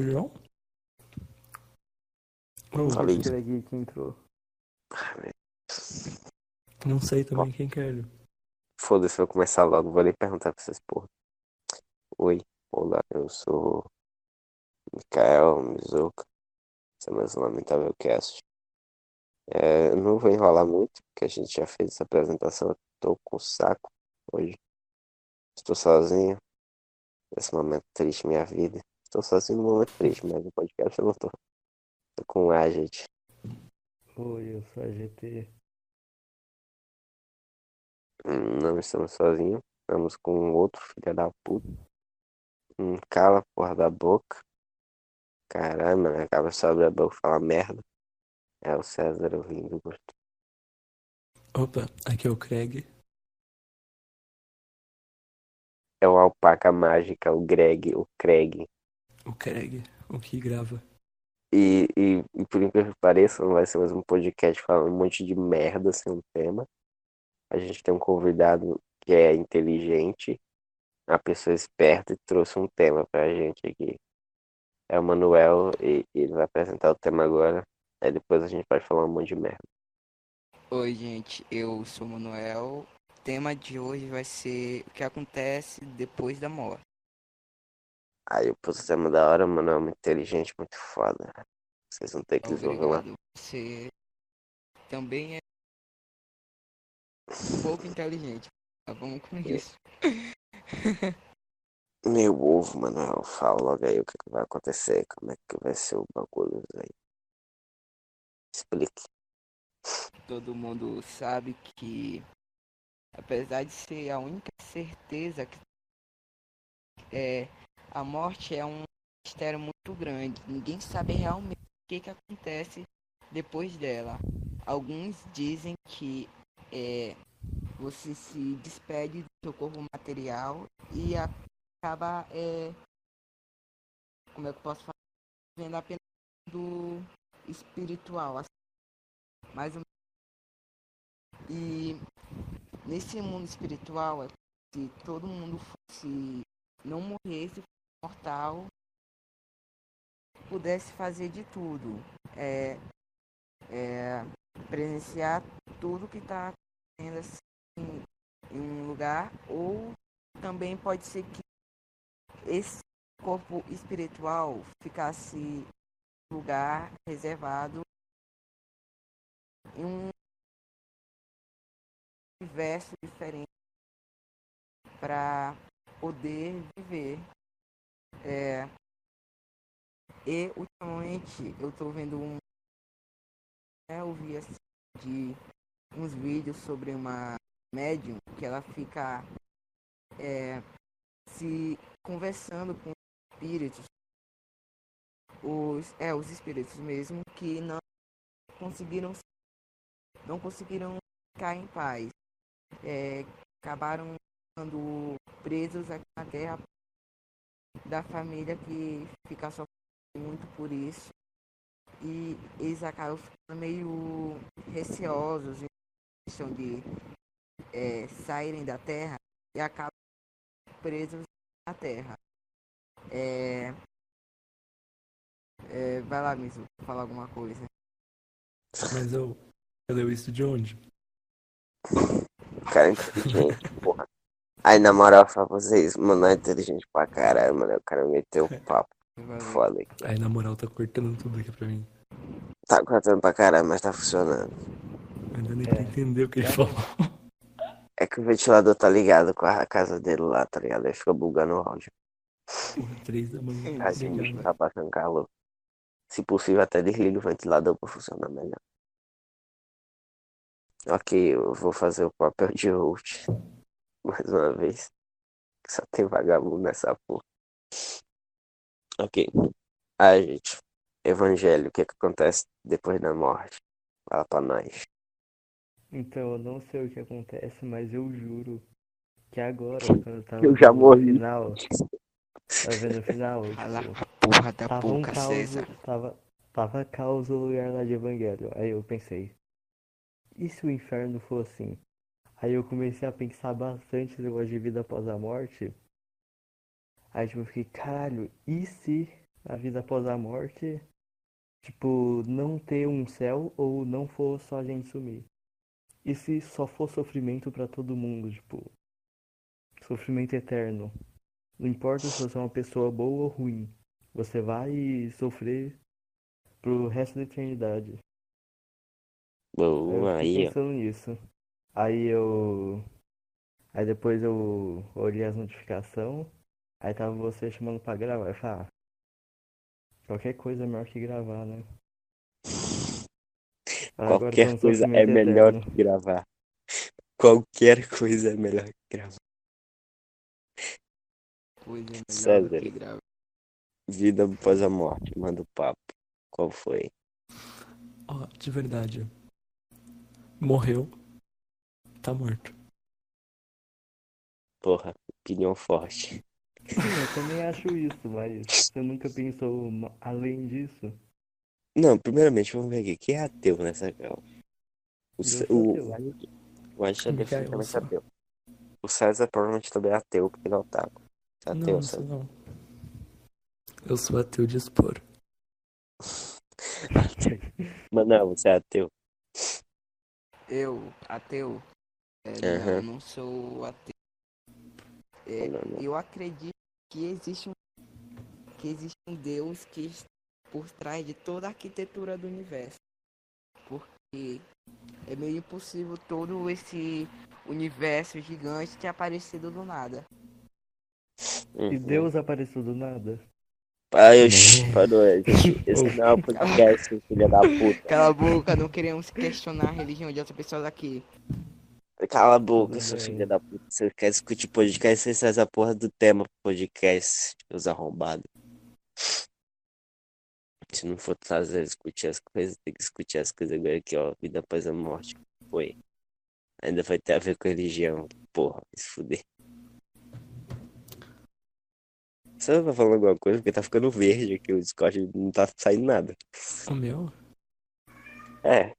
O João? Oh, Falei. Aquele aqui que entrou. não sei também quem que é ele. Foda-se, vou começar logo. Vou nem perguntar pra vocês, porra. Oi, olá, eu sou Mikael Mizuka. Esse é mais um Lamentável Cast. É, não vou enrolar muito, porque a gente já fez essa apresentação. Eu tô com saco hoje. Estou sozinho. Nesse momento triste minha vida. Estou sozinho no momento triste, mas no podcast eu não tô. Tô com a gente. Oi, eu sou a GT. Hum, Não estamos sozinhos. Estamos com outro filho da puta. Hum, cala a porra da boca. Caralho, mano. Acaba só abrir a boca e falar merda. É o César ouvindo gosto. Opa, aqui é o Craig. É o Alpaca Mágica, o Greg, o Craig. O Craig, o que grava. E, e, e por incrível que pareça, não vai ser mais um podcast falando um monte de merda sem um tema. A gente tem um convidado que é inteligente, uma pessoa esperta e trouxe um tema pra gente aqui. É o Manuel e, e ele vai apresentar o tema agora. Aí depois a gente pode falar um monte de merda. Oi, gente, eu sou o Manuel. O tema de hoje vai ser o que acontece depois da morte. Aí eu o tema da hora, Manuel é muito inteligente, muito foda. Vocês vão ter que desenvolver Obrigado. Você também é um pouco inteligente. Tá bom com isso. Meu ovo, Manuel, fala logo aí o que, que vai acontecer, como é que vai ser o bagulho aí. Explique. Todo mundo sabe que, apesar de ser a única certeza que é, a morte é um mistério muito grande. Ninguém sabe realmente o que, que acontece depois dela. Alguns dizem que é, você se despede do seu corpo material e acaba, é, como é que eu posso falar, vendo apenas do espiritual, assim, mais ou e nesse mundo espiritual, é se todo mundo fosse, não morresse, mortal, pudesse fazer de tudo, é, é, presenciar tudo que está acontecendo assim, em um lugar, ou também pode ser que esse corpo espiritual ficasse em um lugar reservado em um universo diferente para poder viver. É, e ultimamente eu estou vendo um. né, Eu vi assim, de uns vídeos sobre uma médium que ela fica é, se conversando com espíritos, os, é, os espíritos mesmo, que não conseguiram não conseguiram ficar em paz. É, acabaram ficando presos aqui na terra da família que fica sofrendo muito por isso. E eles acabam ficando meio receosos em questão de é, saírem da terra e acabam presos na terra. É, é, vai lá, Mizu, falar alguma coisa. Mas eu. Eu leu isso de onde? Cara. Aí na moral, pra vocês, mano, é inteligente pra caralho, mano. O cara meteu o papo foda aqui. Aí na moral tá cortando tudo aqui pra mim. Tá cortando pra caralho, mas tá funcionando. Ainda nem É. pra entender o que ele falou. É que o ventilador tá ligado com a casa dele lá, tá ligado? Aí fica bugando o áudio. Porra, três da manhã. Assim, bicho ligado. tá passando calor. Se possível, até desliga o ventilador pra funcionar melhor. Ok, eu vou fazer o papel de host. Mais uma vez. Só tem vagabundo nessa porra. Ok. Ah, gente. Evangelho, o que que acontece depois da morte? Fala pra nós. Então, eu não sei o que acontece, mas eu juro que agora, quando eu tava Eu já vendo o morri. final, tava vendo o final, Fala tipo, porra da tava um boca, caos, César. tava, tava caos o lugar lá de Evangelho. Aí eu pensei, e se o inferno for assim? Aí eu comecei a pensar bastante no negócio de vida após a morte. Aí tipo, eu fiquei, caralho, e se a vida após a morte, tipo, não ter um céu ou não for só a gente sumir. E se só for sofrimento pra todo mundo, tipo, sofrimento eterno. Não importa se você é uma pessoa boa ou ruim, você vai sofrer pro resto da eternidade. Eu Boa, fiquei aí, ó. pensando nisso. Aí eu. Aí depois eu olhei as notificações. Aí tava você chamando pra gravar. Eu falei, ah, qualquer coisa é melhor que gravar, né? Agora Qualquer coisa é melhor eterno. que gravar. Qualquer coisa é melhor que gravar. Coisa melhor do César. que gravar. Vida após a morte, manda o papo. Qual foi? Ó, de verdade. Morreu. Tá morto. Porra, opinião forte. Sim, eu também acho isso, mas você nunca pensou além disso? Não, primeiramente, vamos ver aqui. Quem é ateu nessa cal? O, o, ateu. o é definitivamente sou. ateu. O César provavelmente também é ateu, porque ele é otaku. Você é Não, ateu, não César? não. Eu sou ateu de expor. Mano, você é ateu. Eu, ateu? É, Aham. Não, não sou ateu. É, eu acredito que existe um que existe um Deus que está por trás de toda a arquitetura do universo. Porque é meio impossível todo esse universo gigante ter aparecido do nada. E Uhum. Deus apareceu do nada? Ai, Não. oxi, parou. Esse, não é um podcast, filha da puta. Cala a boca, não queremos questionar a religião de outras pessoas aqui. Cala a boca, seu filho da puta. Você quer discutir podcast, você faz a porra do tema pro podcast, os arrombados. Se não for trazer, discutir as coisas, tem que discutir as coisas agora aqui, ó. Vida após a morte. Foi. Ainda vai ter a ver com religião. Porra, se fuder. Você vai falando alguma coisa? Porque tá ficando verde aqui o Discord, não tá saindo nada. O meu? É,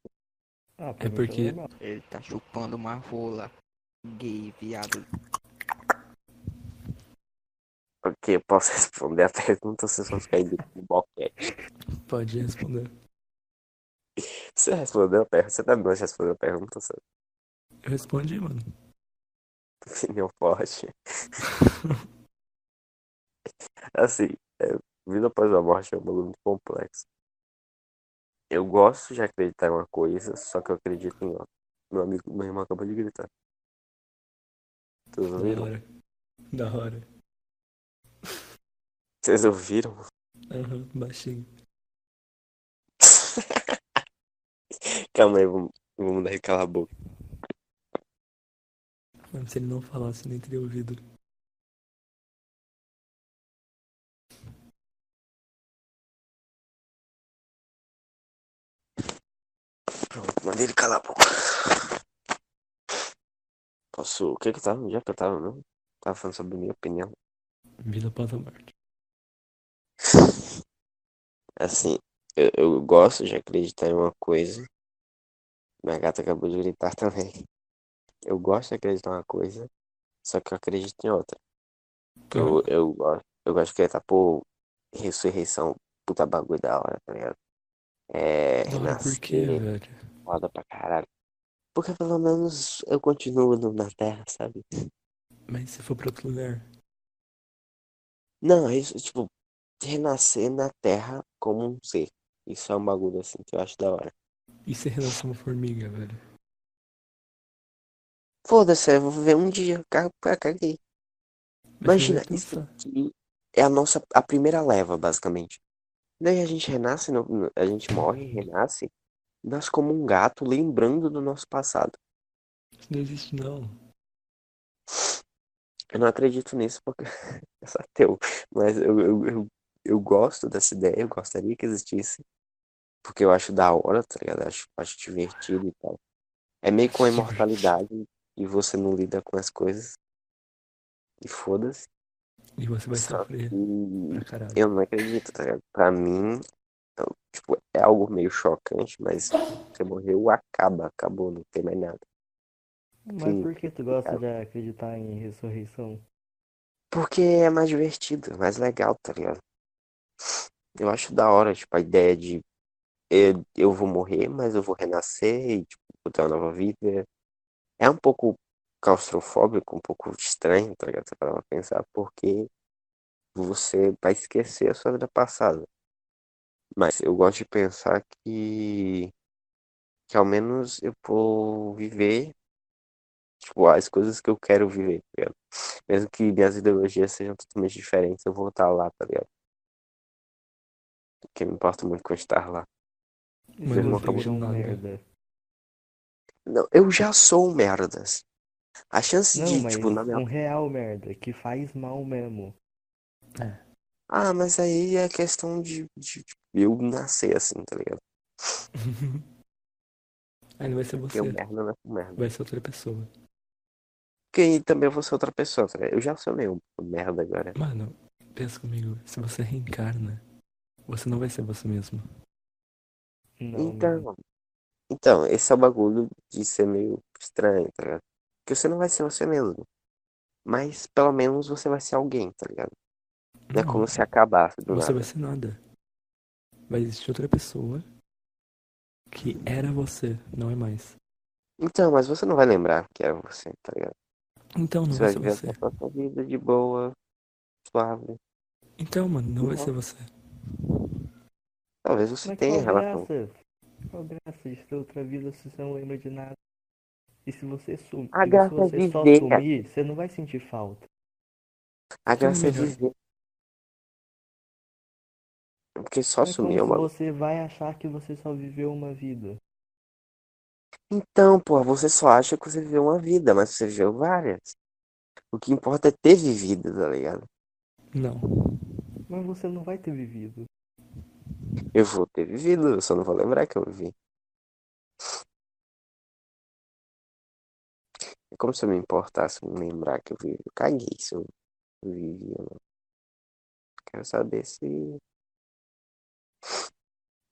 Ah, É tá porque-. Ele tá chupando uma rola gay, viado. ok, eu posso responder a pergunta ou vocês vão ficar indo no boquete? Pode responder. Você respondeu a pergunta? Você terminou de responder a pergunta? Você Eu respondi, mano. opinião forte. Assim, é, vida após a morte é um bagulho muito complexo. Eu gosto de acreditar em uma coisa, só que eu acredito em outra. Meu amigo, meu irmão acabou de gritar. Vocês Da ouviram? hora. Da hora. Vocês ouviram? Aham, baixinho. Calma aí, vamos, vamos mandar ele calar a boca. Mas se ele não falasse, nem teria ouvido. Pronto, mandei ele calar a boca. Posso. O que que eu tava? É que eu tava mesmo? Tava falando sobre minha opinião. Vida após a morte. Assim, eu, eu gosto de acreditar em uma coisa. Minha gata acabou de gritar também. Eu gosto de acreditar em uma coisa, só que eu acredito em outra. Eu, eu, gosto, eu gosto de acreditar, pô, ressurreição, puta bagulho da hora, tá ligado? É, Da hora por quê, velho? Foda pra caralho. Porque pelo menos eu continuo na Terra, sabe? Mas se for pra outro lugar? Não, é isso, tipo, renascer na Terra como um ser. Isso é um bagulho assim que eu acho da hora. E se renascer uma formiga, velho? Foda-se, eu vou viver um dia, ca- ca- caguei. Imagina, isso aqui é a nossa, a primeira leva, basicamente. Daí a gente renasce, no- a gente morre, renasce, nasce como um gato, lembrando do nosso passado. Isso não existe, não. Eu não acredito nisso porque eu sou ateu, mas eu, eu, eu, eu gosto dessa ideia, eu gostaria que existisse, porque eu acho da hora, tá ligado? Acho, acho divertido e tal. É meio com a imortalidade e você não lida com as coisas. E foda-se. E você vai Só sofrer eu não acredito, tá ligado? Pra mim, eu, tipo, é algo meio chocante, mas você morreu, acaba, acabou, não tem mais nada. Mas Sim, por que tu gosta de acreditar em ressurreição? Porque é mais divertido, é mais legal, tá ligado? Eu acho da hora, tipo, a ideia de eu, eu vou morrer, mas eu vou renascer e, tipo, ter uma nova vida. É um pouco claustrofóbico, um pouco estranho, tá ligado? Pra pensar, porque você vai esquecer a sua vida passada. Mas eu gosto de pensar que, que ao menos eu vou viver, tipo, as coisas que eu quero viver, tá ligado? Mesmo que minhas ideologias sejam totalmente diferentes, eu vou estar lá, tá ligado? Porque me importa muito com estar lá. Mas se não um nada. merda? Não, eu já sou um merdas. A chance Não, de, mas tipo, na minha. um real merda, que faz mal mesmo. Ah, mas aí é questão de, de, tipo, eu nascer assim, tá ligado? Aí não vai ser você, o merda não é um merda. vai ser outra pessoa. Porque aí também eu vou ser outra pessoa, tá ligado? Eu já sou meio merda agora. Mano, pensa comigo, se você reencarna, você não vai ser você mesmo. Não, mano. Então, então, esse é o bagulho de ser meio estranho, tá ligado? Porque você não vai ser você mesmo. Mas pelo menos você vai ser alguém, tá ligado? Não é como se acabasse do você nada. vai ser nada. Vai existir outra pessoa que era você, não é mais. Então, mas você não vai lembrar que era você, tá ligado? Então não Você vai vai ser viver você. a sua vida de boa, suave. Então, mano, não vai Não. ser você. Talvez você Mas tenha qual relação. graça? Qual graça de ter outra vida se você não lembra de nada? E se você sumir, se é você só viver. sumir, você não vai sentir falta. A graça é viver. Porque só Mas sumir é uma. você vai achar que você só viveu uma vida? Então, pô, você só acha que você viveu uma vida, mas você viveu várias. O que importa é ter vivido, tá ligado? Não. Mas você não vai ter vivido. Eu vou ter vivido, eu só não vou lembrar que eu vivi. É como se eu me importasse em lembrar que eu vivi. Eu caguei se eu vivi ou não. Quero saber se.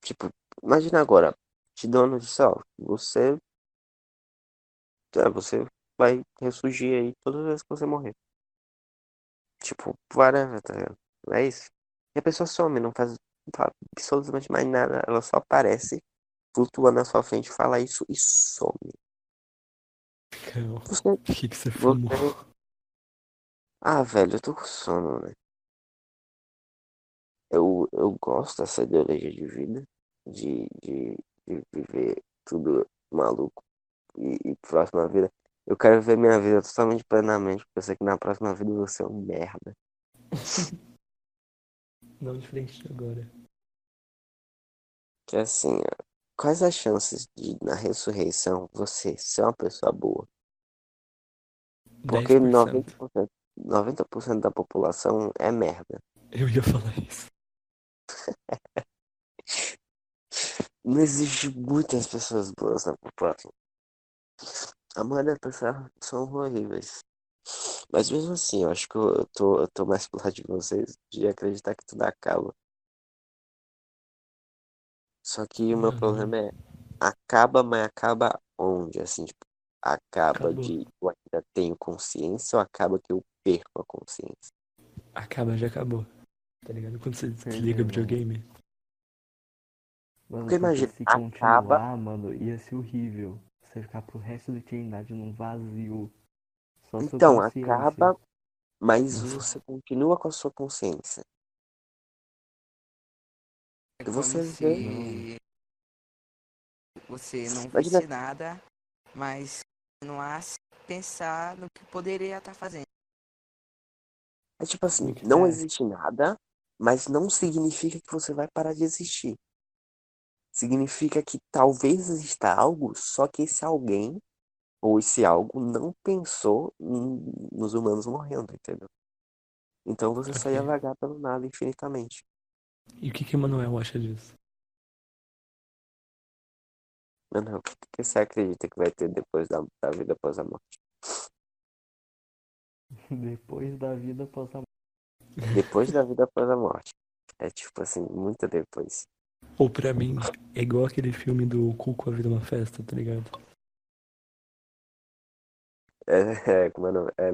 Tipo, imagina agora, te uma notícia, ó, você. É, você vai ressurgir aí todas as vezes que você morrer. Tipo, whatever, tá ligado? É isso. E a pessoa some, não faz, absolutamente mais nada, ela só aparece, flutua na sua frente, fala isso e some. Você, O que, que você fumou? você. Ah, velho, eu tô com sono, né? Eu, eu gosto dessa ideologia de vida, de, de, de viver tudo maluco e, e próxima vida. Eu quero ver minha vida totalmente plenamente, porque eu sei que na próxima vida vou ser um merda. Não de agora. Que assim, ó, quais as chances de na ressurreição você ser uma pessoa boa? Porque 10%. 90%, 90% da população é merda. Eu ia falar isso. Não existe muitas pessoas boas na população. A maioria das pessoas são horríveis. Mas mesmo assim, eu acho que eu tô, eu tô mais pro lado de vocês de acreditar que tudo acaba. Só que o meu Uhum. problema é acaba, mas acaba onde? Assim, tipo, acaba Acabou. de eu ainda tenho consciência ou acaba que eu perco a consciência? Acaba, já acabou. Tá ligado? Quando você desliga o irmão. videogame. Mano, Porque imagina, se acaba- continuar, mano, ia ser horrível. Você ficar pro resto da eternidade num vazio. Só Então, acaba, mas você continua com a sua consciência. É como você se você não Imagina- nada, mas continuasse a pensar no que poderia estar fazendo. É tipo assim, Muito não existe nada, mas não significa que você vai parar de existir. Significa que talvez exista algo, só que esse alguém ou esse algo não pensou em- nos humanos morrendo, entendeu? Então você só ia Ok. vagar pelo nada infinitamente. E o que que Emanuel acha disso? Mano, o que que você acredita que vai ter depois da, da vida após a morte? Depois da vida após a Depois da vida após a morte. É tipo assim, muito depois. Ou pra mim, é igual aquele filme do Cuco A Vida é uma Festa, tá ligado? É, é, mano, é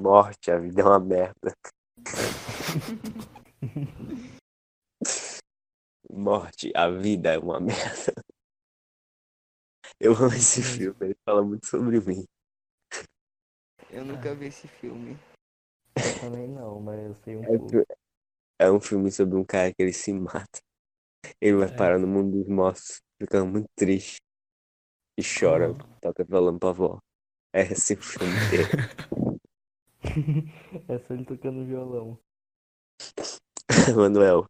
morte, a vida é uma merda. morte, a vida é uma merda. Eu amo esse filme, ele fala muito sobre mim. Eu nunca vi esse filme. Eu também não, mas eu sei um É, pouco. é um filme sobre um cara que ele se mata. Ele vai É. parar no mundo dos mortos, ficando muito triste. E chora, Ah. toca violão pra avó. É esse o filme inteiro. É só ele tocando violão. Manuel,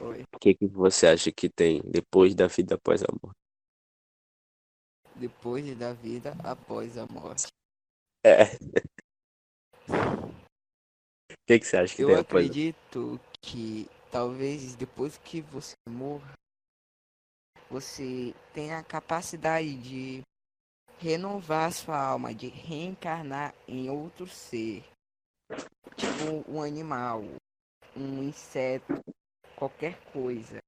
Oi. o que, que você acha que tem depois da vida após a morte? Depois da vida após a morte. É. O que, que você acha que Eu tem após a acredito que talvez depois que você morra, você tenha a capacidade de renovar a sua alma, de reencarnar em outro ser. Tipo um animal, um inseto, qualquer coisa.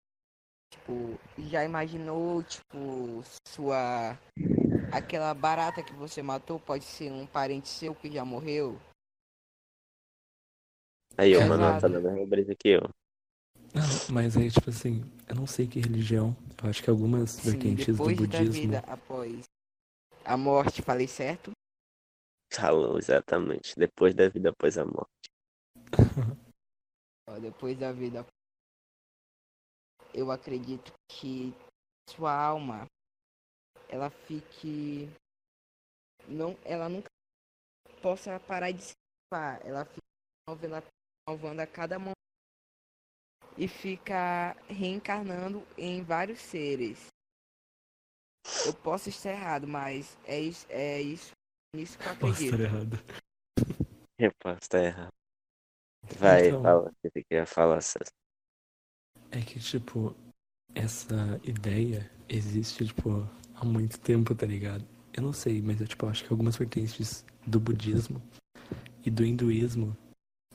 Tipo, já imaginou, tipo, sua. Aquela barata que você matou pode ser um parente seu que já morreu? Aí, o Exato. Manuel tá na mesma brisa que eu. Não, mas aí, tipo assim, eu não sei que religião. Eu acho que algumas Sim, vertentes do depois da budismo. vida após a morte, falei certo? Falou, exatamente. Depois da vida após a morte. Depois da vida. Eu acredito que sua alma ela fique não ela nunca possa parar de se ela fica renovando, renovando a cada momento e fica reencarnando em vários seres. Eu posso estar errado, mas é isso, é isso, nisso que eu Posso acredito. estar errado. Resposta errada. Vai, Então. fala o que você queria falar, César. É que, tipo, essa ideia existe, tipo, há muito tempo, tá ligado? Eu não sei, mas eu, tipo, acho que algumas vertentes do budismo e do hinduísmo,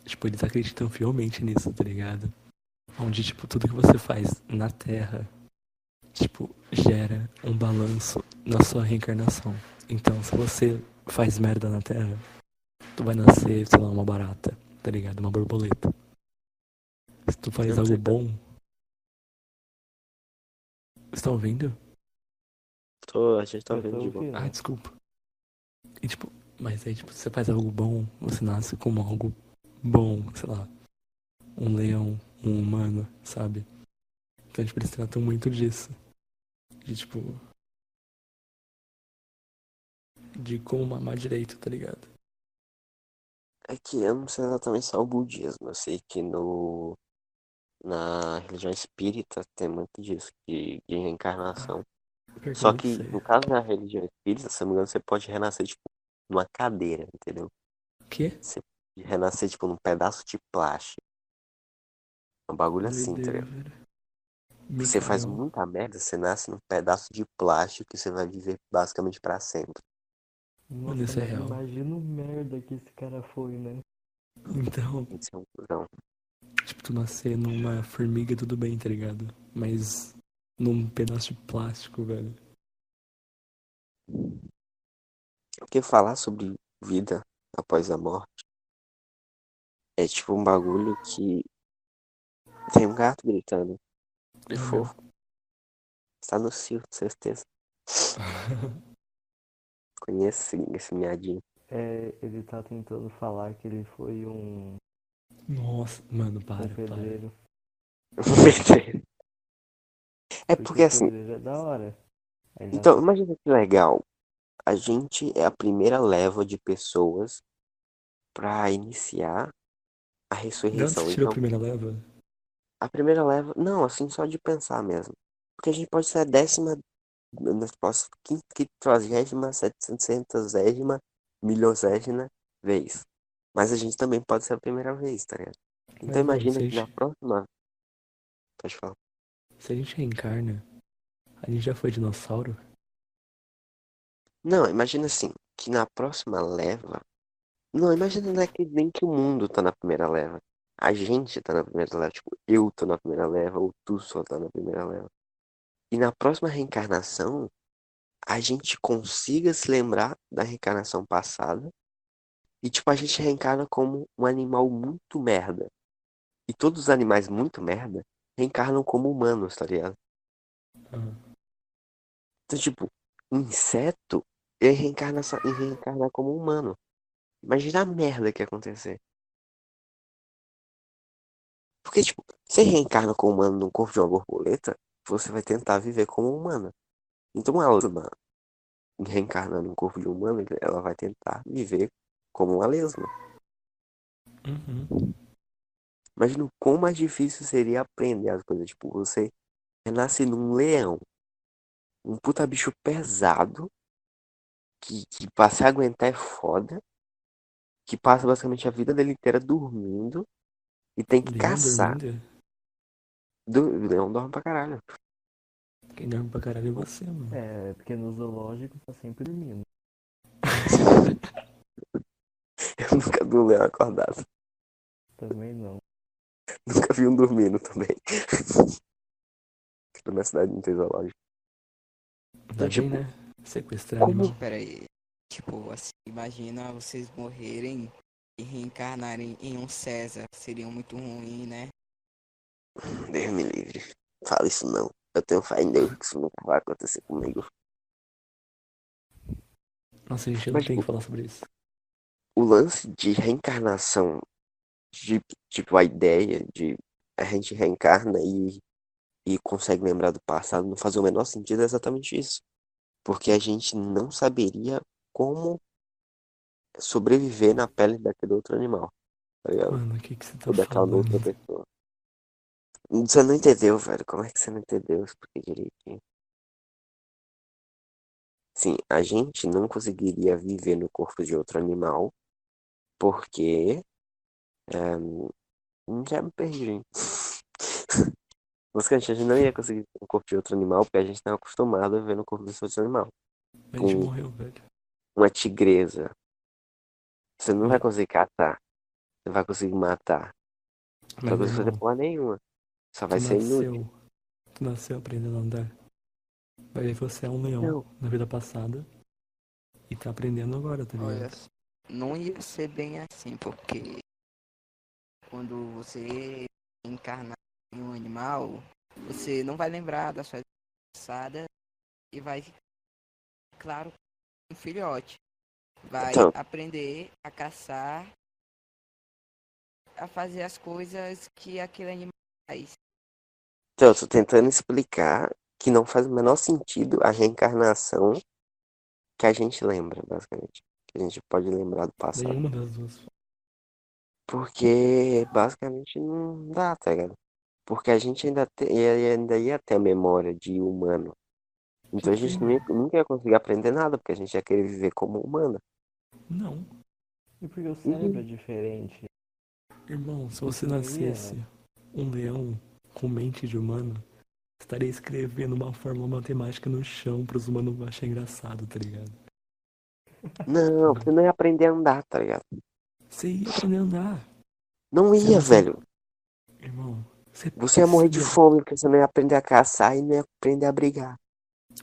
tipo, eles acreditam fielmente nisso, tá ligado? Onde, tipo, tudo que você faz na Terra, tipo, gera um balanço na sua reencarnação. Então, se você faz merda na Terra, tu vai nascer, sei lá, uma barata, tá ligado? Uma borboleta. Se tu faz algo bom. Vocês estão ouvindo? Tô, a gente tá ouvindo de boa. Ah, desculpa. E tipo, mas aí, tipo, se você faz algo bom, você nasce como algo bom, sei lá. Um leão, um humano, sabe? Então, tipo, eles tratam muito disso. De tipo. De como mamar direito, tá ligado? É que eu não sei exatamente só o budismo. Eu sei que no. Na religião espírita tem muito disso, de, de reencarnação. Pior Só que no caso da religião espírita, se não me engano, você pode renascer, tipo, numa cadeira, entendeu? O quê? De renascer, tipo, num pedaço de plástico. Um bagulho assim, tá ligado? Você faz muita merda, você nasce num pedaço de plástico que você vai viver basicamente pra sempre. Nossa, isso é real. imagina o merda que esse cara foi, né? Então, Isso é um cuzão. tipo, tu nascer numa formiga, tudo bem, tá ligado? Mas num pedaço de plástico, velho. Porque falar sobre vida após a morte é tipo um bagulho que tem um gato gritando. Que É o fofo. Está no cio, certeza. Conheço esse, miadinho. É, ele tá tentando falar que ele foi um, Nossa, mano, um para, para. pedreiro. É porque assim, pedreiro é da hora. Aí já- então, imagina que legal. A gente é a primeira leva de pessoas pra iniciar a De ressurreição. você tirou Então, a primeira leva? A primeira leva, não, assim, só de pensar mesmo. Porque a gente pode ser a décima, nós posso, quinquagésima, setecentasésima, milhosésima vez. Mas a gente também pode ser a primeira vez, tá ligado? Então mano, imagina que na próxima. Pode falar. Se a gente reencarna, a gente já foi dinossauro? Não, imagina assim, que na próxima leva. Não, imagina não é que nem que o mundo tá na primeira leva. A gente tá na primeira leva. Tipo, eu tô na primeira leva, ou tu só tá na primeira leva. E na próxima reencarnação, a gente consiga se lembrar da reencarnação passada. E, tipo, a gente reencarna como um animal muito merda. E todos os animais muito merda reencarnam como humanos, tá ligado? Ah, Então, tipo, inseto ele reencarna, só- ele reencarna como humano. Imagina a merda que ia acontecer. Porque, tipo, você reencarna como humano no corpo de uma borboleta, você vai tentar viver como humana. Então, uma lesma reencarnando no corpo de um humano, ela vai tentar viver como uma lesma. uhum. Imagina o quão mais difícil seria aprender as coisas. Tipo, você nasce num leão. Um puta bicho pesado. Que, que pra se aguentar é foda. Que passa basicamente a vida dele inteira dormindo. E tem que Leão caçar. dormindo? Do, o leão dorme pra caralho. Quem dorme pra caralho é você, mano. É, porque no zoológico tá sempre dormindo. Eu nunca vi um leão acordado. Também não. Nunca vi um dormindo também. Na minha cidade não tem zoológico. Ainda tipo, né? Sequestrar como- animal. Pera aí. Tipo, assim, imagina vocês morrerem reencarnarem em um César. Seria muito ruim, né? Deus me livre. Fala isso não. Eu tenho fé em Deus que isso nunca vai acontecer comigo. Nossa, a gente não Mas, tem que tipo, falar sobre isso. o lance de reencarnação, de, tipo, a ideia de a gente reencarna e, e consegue lembrar do passado, não faz o menor sentido é exatamente isso. Porque a gente não saberia como sobreviver na pele daquele outro animal, tá ligado? Mano, o que que você tá Ou daquela falando? outra pessoa. Você não entendeu, velho. Como é que você não entendeu? Expliquei direitinho. Sim, a gente não conseguiria viver no corpo de outro animal porque. ehm, já me perdi. Basicamente, a gente não ia conseguir viver no corpo de outro animal porque a gente não é acostumado a viver no corpo desse outro animal. A gente com- morreu, velho. Uma tigresa. Você não vai conseguir catar. Você vai conseguir matar. Não vai Mas, conseguir fazer porra nenhuma. Só vai tu ser inútil. nasceu. Tu nasceu aprendendo a andar. Vai ver que você é um leão Não. na vida passada. E tá aprendendo agora, tá Olha, ligado? não ia ser bem assim, porque quando você encarnar em um animal, você não vai lembrar da sua vida passada e vai, claro, um filhote. Vai Então. aprender a caçar, a fazer as coisas que aquele animal faz. Então, eu tô tentando explicar que não faz o menor sentido a reencarnação que a gente lembra, basicamente. Que a gente pode lembrar do passado. Nenhuma das duas. Porque basicamente não dá, tá ligado? Porque a gente ainda, te, ia- ainda ia ter a memória de humano. Então a gente não ia- nunca ia conseguir aprender nada, porque a gente ia querer viver como humano. Não. E porque o cérebro é diferente. Irmão, se você nascesse um leão com mente de humano, estaria escrevendo uma fórmula matemática no chão pros humanos achar engraçado, tá ligado? Não, você não ia aprender a andar, tá ligado? Você ia aprender a andar. Não Você ia, não velho. Irmão, você, Você ia morrer de fome, porque você não ia aprender a caçar e não ia aprender a brigar.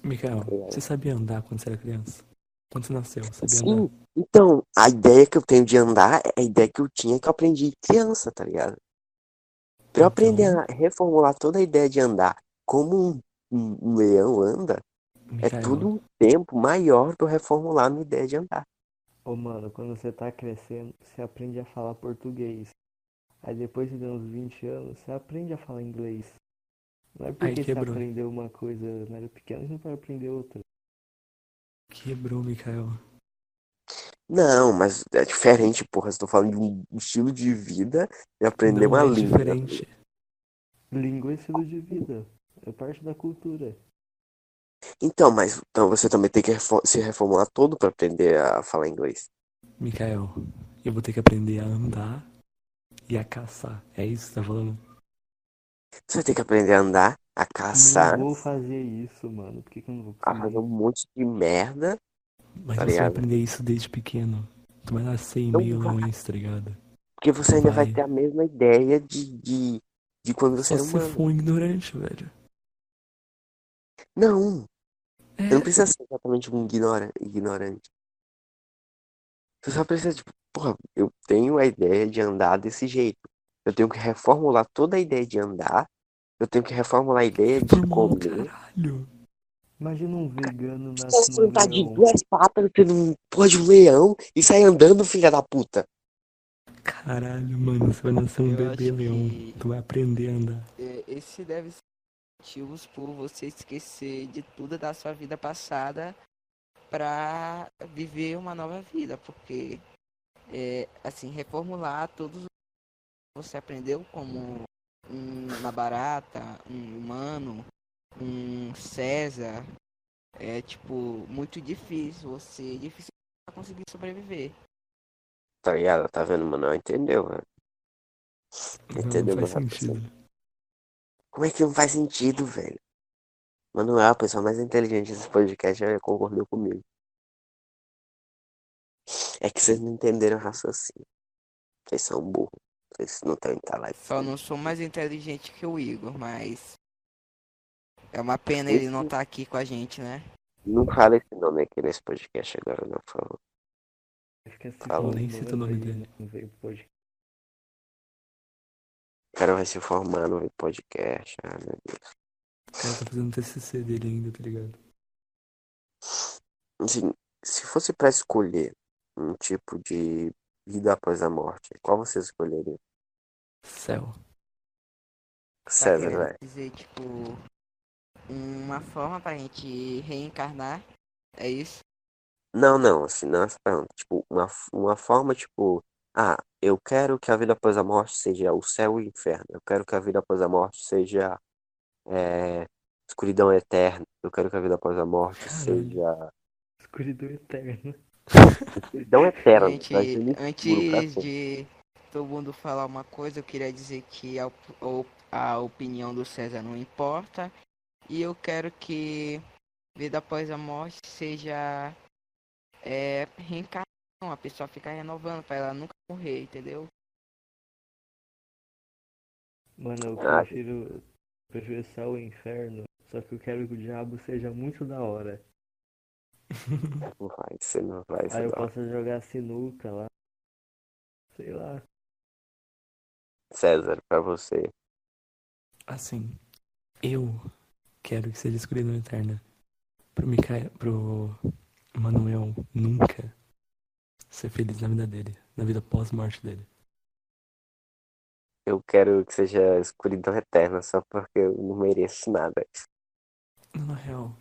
Mikael, Obrigado. você sabia andar quando você era criança? Quando você nasceu, sabia Sim, andar? então, a ideia que eu tenho de andar é a ideia que eu tinha que eu aprendi criança, tá ligado? Pra eu aprender Então- a reformular toda a ideia de andar como um, um- um leão anda, é Mikael, tudo um tempo maior pra eu reformular minha ideia de andar. Ô mano, quando você tá crescendo, você aprende a falar português. Aí depois de uns 20 anos, você aprende a falar inglês. Não é porque você quebrou. aprendeu uma coisa na era pequena que não vai aprender outra. Quebrou, Mikael. Não, mas é diferente, porra. Estou falando de um estilo de vida e aprender Não uma é língua. diferente. Língua é estilo de vida. É parte da cultura. Então, mas então você também tem que se reformular todo pra aprender a falar inglês. Mikael, eu vou ter que aprender a andar e a caçar. É isso que você tá falando? Você vai ter que aprender a andar, a caçar, Não vou fazer isso, mano. Por que, que eu não vou a fazer conseguir? um monte de merda. Mas Tá você aprender isso desde pequeno. Tu vai nascer em Não meio vai. leões, tá ligado? Porque você ainda vai Vai. ter a mesma ideia de, de, de quando você Só era se você humano. for um ignorante, velho. Não, É, você não precisa ser exatamente um ignora, ignorante. Você só precisa, tipo, porra, eu tenho a ideia de andar desse jeito. Eu tenho que reformular toda a ideia de andar Eu tenho que reformular a ideia de comer. caralho. Imagina um vegano Você nascendo não tá de duas patas, você não pode um leão e sai andando, filha da puta. Caralho, mano, você vai nascer um Eu bebê acho leão. que- Tu vai aprender a andar. É, Esse deve ser motivos por você esquecer de tudo da sua vida passada para viver uma nova vida, porque é, assim reformular todos os que você aprendeu como um- uma barata, um humano, um César, é tipo muito difícil. Você difícil conseguir sobreviver. Tá ligado? Tá vendo, mano? Entendeu, Entendeu, não faz sentido. Como é que não faz sentido, velho? Manuel, a pessoa mais inteligente desse podcast, já concordou comigo. É que vocês não entenderam o raciocínio. Vocês são burros. Vocês não estão entalado. Só não sou mais inteligente que o Igor, mas é uma pena ele não estar aqui com a gente, né? Não fala esse nome aqui nesse podcast agora, não, por favor. Acho que esse Fala. Nem cita o nome dele. não veio pro podcast. O cara vai se formar no podcast. Ah, meu Deus. O cara tá fazendo TCC dele ainda, tá ligado? Assim, se fosse pra escolher um tipo de vida após a morte, qual você escolheria? Céu. Tá César, querendo velho. dizer, tipo, uma forma pra gente reencarnar, é isso? Não, não, assim, não é essa pergunta. Tipo, uma, uma forma, tipo, ah, eu quero que a vida após a morte seja o céu e o inferno. Eu quero que a vida após a morte seja é, escuridão eterna. Eu quero que a vida após a morte seja Escuridão eterna. eterna. Gente, antes de todo mundo falar uma coisa, eu queria dizer que a, o- a opinião do César não importa. E eu quero que vida após a morte seja é, reencarnação. A pessoa ficar renovando pra ela nunca morrer, entendeu? Mano, eu Ah. prefiro, prefiro céu e inferno. Só que eu quero que o diabo seja muito da hora. Não vai ser, não vai Aí ser. eu não. posso jogar sinuca lá. Sei lá. César, pra você. Assim, eu quero que seja escuridão eterna. Pro Micael, pro Manuel nunca ser feliz na vida dele, na vida pós-morte dele. Eu quero que seja escuridão eterna, só porque eu não mereço nada. Na real,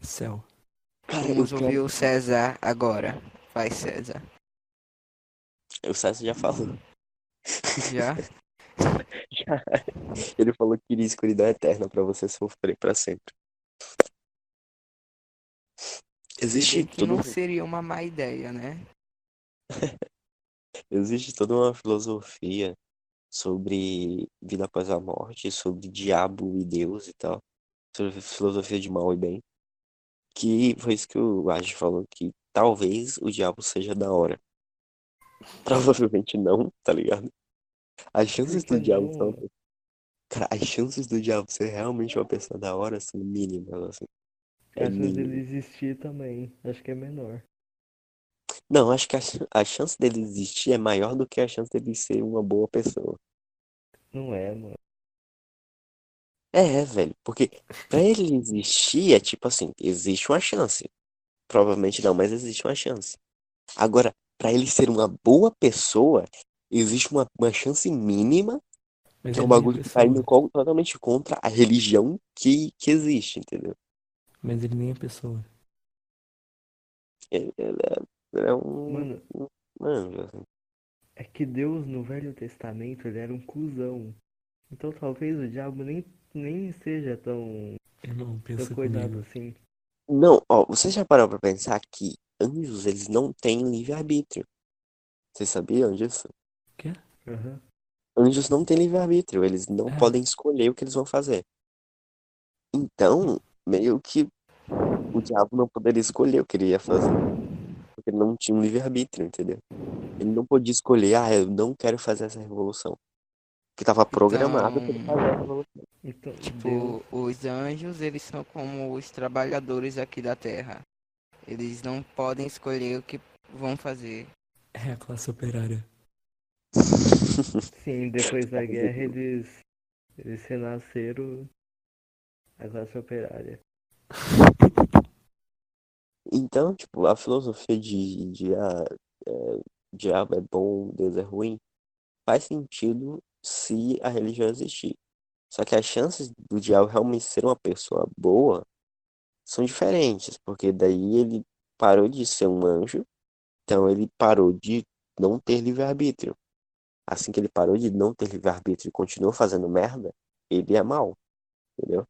céu. Cara, Vamos ouvir quero- o César agora. Vai, César. O César já falou. Já? Ele falou que queria escuridão eterna pra você sofrer pra sempre. Existe que não seria uma má ideia, né? existe toda uma filosofia sobre vida após a morte, sobre diabo e Deus e tal. Sobre filosofia de mal e bem. Que foi isso que o Age falou, que talvez o diabo seja da hora. Provavelmente não, tá ligado? As chances do diabo são. Cara, as chances do diabo ser realmente uma pessoa da hora são mínimas, assim. É A chance mínimo. dele existir também. Acho que é menor. Não, acho que a, a chance dele existir é maior do que a chance dele ser uma boa pessoa. Não é, mano. É, velho, porque pra ele existir é tipo assim, existe uma chance. Provavelmente não, mas existe uma chance. Agora, pra ele ser uma boa pessoa, existe uma, uma chance mínima, Mas que é um ele nem bagulho que tá indo totalmente contra a religião que, que existe, entendeu? Mas ele nem é pessoa. Ele, ele é, ele é um Mano, anjo, assim. é que Deus no Velho Testamento ele era um cuzão. Então talvez o diabo nem, nem seja tão, Irmão, tão pensa coitado comigo. assim. Não, ó, você já parou pra pensar que anjos, eles não têm livre-arbítrio? Vocês sabiam disso? Aham. Anjos não têm livre-arbítrio, eles não É. podem escolher o que eles vão fazer. Então, meio que o diabo não poderia escolher o que ele ia fazer, porque ele não tinha um livre-arbítrio, entendeu? Ele não podia escolher, ah, eu não quero fazer essa revolução. Porque estava programado a. Então, Deus, Tipo, os anjos, eles são como os trabalhadores aqui da Terra. Eles não podem escolher o que vão fazer. É a classe operária. sim, depois da guerra eles, Eles renasceram a classe operária. Então, tipo, a filosofia de, de ah, é, diabo é bom, Deus é ruim, faz sentido se a religião existir. Só que as chances do diabo realmente ser uma pessoa boa são diferentes, porque daí ele parou de ser um anjo, então ele parou de não ter livre-arbítrio. Assim que ele parou de não ter livre-arbítrio e continuou fazendo merda, ele é mal, entendeu?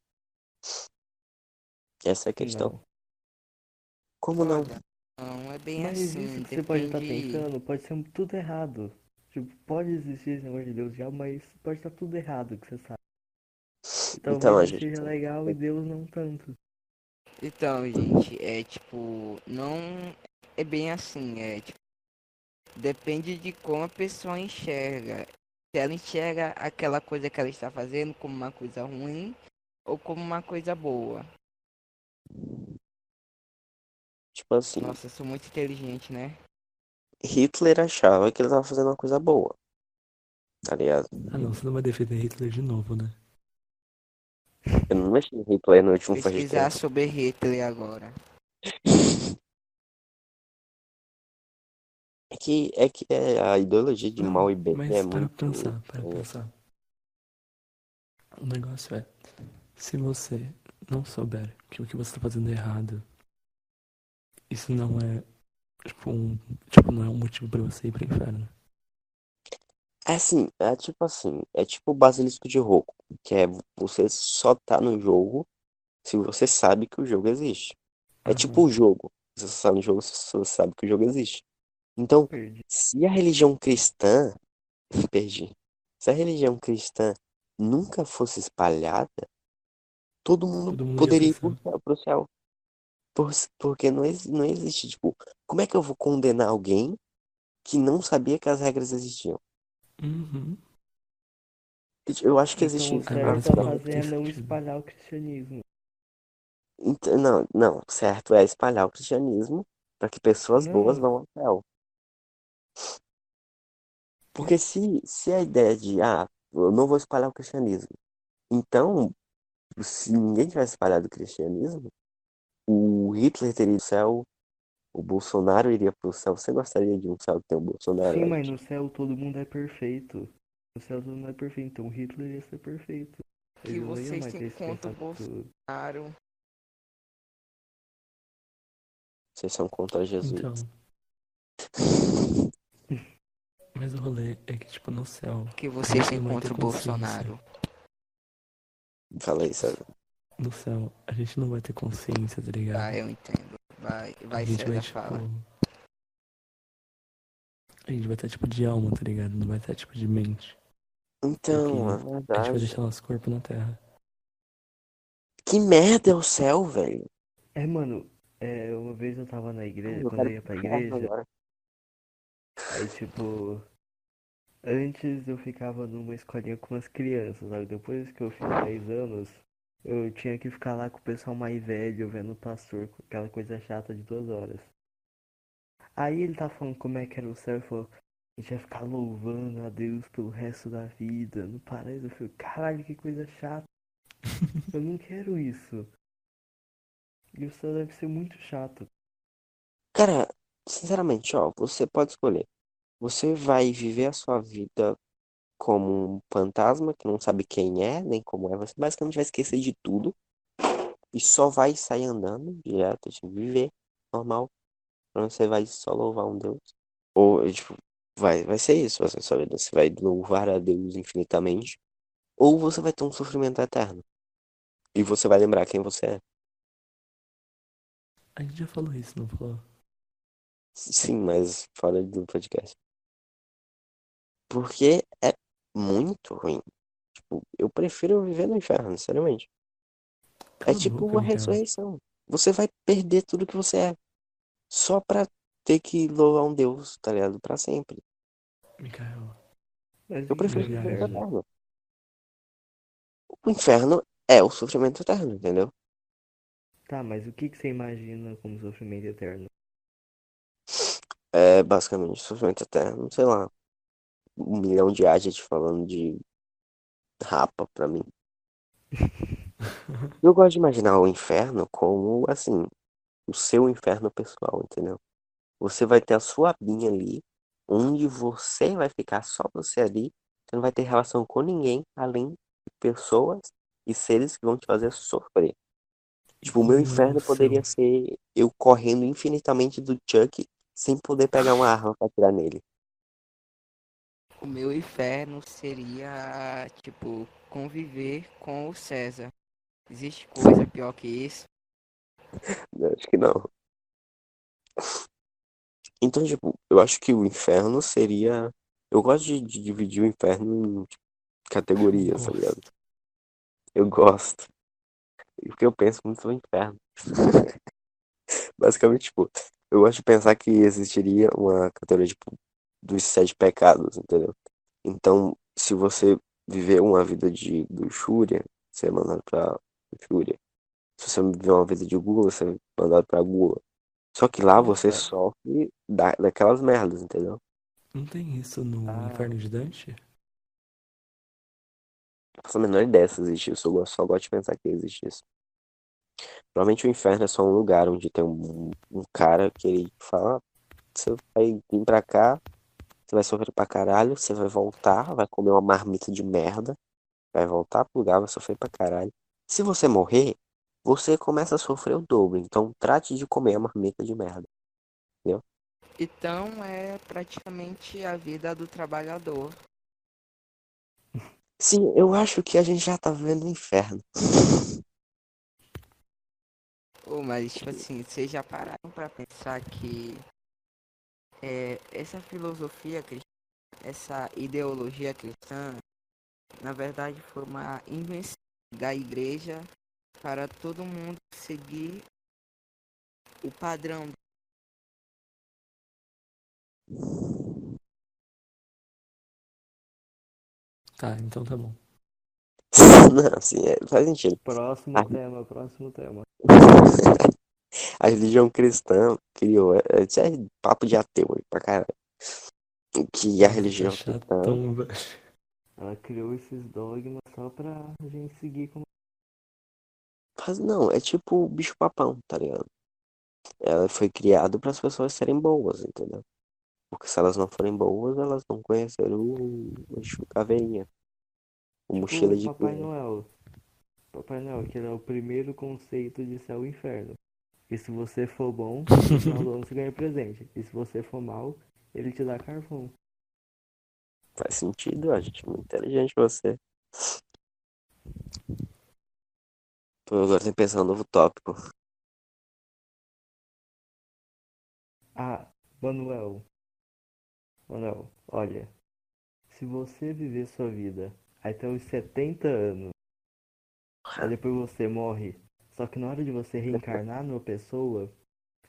Essa é a questão. Não. Como não? Não é bem Mas assim. isso que você pode estar depende- pensando pode ser tudo errado. Tipo, pode existir esse negócio de Deus já, mas pode estar tudo errado que você sabe. Então, a isso gente- seja legal e Deus não tanto. Então, gente, é tipo, não é bem assim, é tipo, depende de como a pessoa enxerga. Se ela enxerga aquela coisa que ela está fazendo como uma coisa ruim ou como uma coisa boa. Tipo assim, Nossa, eu sou muito inteligente, né? Hitler achava que ele tava fazendo uma coisa boa. Tá ligado? Ah não, você não vai defender Hitler de novo, né? Eu não mexi em Hitler no último Pesquisar tempo. sobre Hitler agora. É que, é que é, a ideologia de Não, mal e bem Mas é para muito. pensar, para é, pensar. O negócio é, se você não souber que o que você tá fazendo é errado, isso não é tipo um, tipo não é um motivo para você ir pro inferno. É assim, é tipo assim, é tipo o basilisco de Roku, que é você só tá no jogo se você sabe que o jogo existe. É Aham. tipo o jogo. Você só tá no jogo se você sabe que o jogo existe. Então, Perdi. se a religião cristã, perdi. Se a religião cristã nunca fosse espalhada, todo mundo Todo mundo ia poderia ir pro céu. Pro céu. Por- porque não, não existe, tipo, como é que eu vou condenar alguém que não sabia que as regras existiam? Uhum. Eu acho que existe. Então o certo a fazer é não espalhar o cristianismo. Então, não, não, certo é espalhar o cristianismo para que pessoas boas Não. vão ao céu. Porque se, se a ideia de, ah, eu não vou espalhar o cristianismo, então, se ninguém tivesse espalhado o cristianismo, o Hitler teria ido pro céu, o Bolsonaro iria pro céu. Você gostaria de um céu que tem o Bolsonaro? Sim, mas no céu todo mundo é perfeito. No céu todo mundo é perfeito. Então Hitler ia ser perfeito. Que Eles não iam vocês esse encontram pensamento. Claro. Vocês são contra Jesus. Então, mas o rolê é que tipo no céu, Que vocês ter encontram o. Bolsonaro. Fala aí, César. No céu, a gente não vai ter consciência, tá ligado? Tá, eu entendo. Vai, vai a gente ser vai da tipo fala. a gente vai estar tipo de alma, tá ligado? Não vai estar tipo de mente. Então, é A gente vai verdade. deixar nosso corpo na terra. Que merda é o céu, velho? É, mano, é, uma vez eu tava na igreja, Eu quando eu ia pra igreja, agora. aí tipo, antes eu ficava numa escolinha com umas crianças, sabe? Depois que eu fiz 10 anos, eu tinha que ficar lá com o pessoal mais velho, vendo o pastor, com aquela coisa chata de duas horas. Aí ele tá falando como é que era o céu e falou, a gente vai ficar louvando a Deus pelo resto da vida, no paraíso. Eu falei, caralho, que coisa chata. Eu não quero isso. E o céu deve ser muito chato. Cara, sinceramente, ó, você pode escolher. Você vai viver a sua vida como um fantasma que não sabe quem é, nem como é. Você basicamente vai esquecer de tudo e só vai sair andando direto, tipo, viver normal. Onde Você vai só louvar um Deus. Ou, tipo, vai, vai ser isso a sua vida. Você vai louvar a Deus infinitamente. Ou você vai ter um sofrimento eterno. E você vai lembrar quem você é. A gente já falou isso, não falou? Sim, mas fora do podcast. Porque é muito ruim. Tipo, eu prefiro viver no inferno, sinceramente. É Cala a tipo uma ressurreição. Você vai perder tudo que você é. Só pra ter que louvar um Deus, tá ligado? Pra sempre. Mikael. Mas Eu prefiro viver no inferno? eterno. O inferno é o sofrimento eterno, entendeu? Tá, mas o que que você imagina como sofrimento eterno? É basicamente sofrimento eterno, sei lá. Um milhão de adjetivos falando de rapa pra mim. Eu gosto de imaginar o inferno como, assim, o seu inferno pessoal, entendeu? Você vai ter a sua abinha ali, onde você vai ficar só você ali, você não vai ter relação com ninguém, além de pessoas e seres que vão te fazer sofrer. Tipo, o meu inferno Nossa. poderia ser eu correndo infinitamente do Chuck sem poder pegar uma arma pra atirar nele. O meu inferno seria, tipo, conviver com o César. Existe coisa pior que isso? Acho que não. Então, tipo, eu acho que o inferno seria. Eu gosto de, de dividir o inferno em categorias, tá ligado? Eu gosto. Porque eu penso muito no inferno. Basicamente, tipo, eu gosto de pensar que existiria uma categoria, tipo, dos sete pecados, entendeu? Então, se você viver uma vida de luxúria, você é mandado pra luxúria. Se você viver uma vida de gula, você é mandado pra gula. Só que lá você Nossa. sofre da, daquelas merdas, entendeu? Não tem isso no Ah. Inferno de Dante? Não faço a menor ideia se existe isso. Eu só gosto de pensar que existe isso. Provavelmente o inferno é só um lugar onde tem um, um cara que ele fala: "Ah, você vai vir pra cá, você vai sofrer pra caralho, você vai voltar, vai comer uma marmita de merda, vai voltar pro lugar, vai sofrer pra caralho. Se você morrer, você começa a sofrer o dobro. Então trate de comer a marmita de merda. Então é praticamente a vida do trabalhador. Sim, eu acho que a gente já tá vendo o inferno. Oh, mas, tipo assim, vocês já pararam pra pensar que é, essa filosofia cristã, essa ideologia cristã, na verdade foi uma invenção da igreja para todo mundo seguir o padrão. Tá, então tá bom. Não, assim, é, faz sentido. Próximo Ah. tema, próximo tema. A religião cristã criou. é, é, Isso é papo de ateu aí pra caralho. Que a religião tá cristã. Ela criou esses dogmas só pra gente seguir como. Mas não, é tipo o bicho papão, tá ligado? Ela foi criada para as pessoas serem boas, entendeu? Porque se elas não forem boas, elas vão conhecer o, o Exu Caveirinha. O mochila de Tipo, Papai. Noel. Papai Noel, que ele é o primeiro conceito de céu e inferno. E se você for bom, no você ganha presente. E se você for mal, ele te dá carvão. Faz sentido, a gente é muito inteligente você. Tô agora tem que pensar um novo tópico. Ah, Manuel. Manuel, olha. Se você viver sua vida até os 70 anos, aí depois você morre, só que na hora de você reencarnar numa pessoa,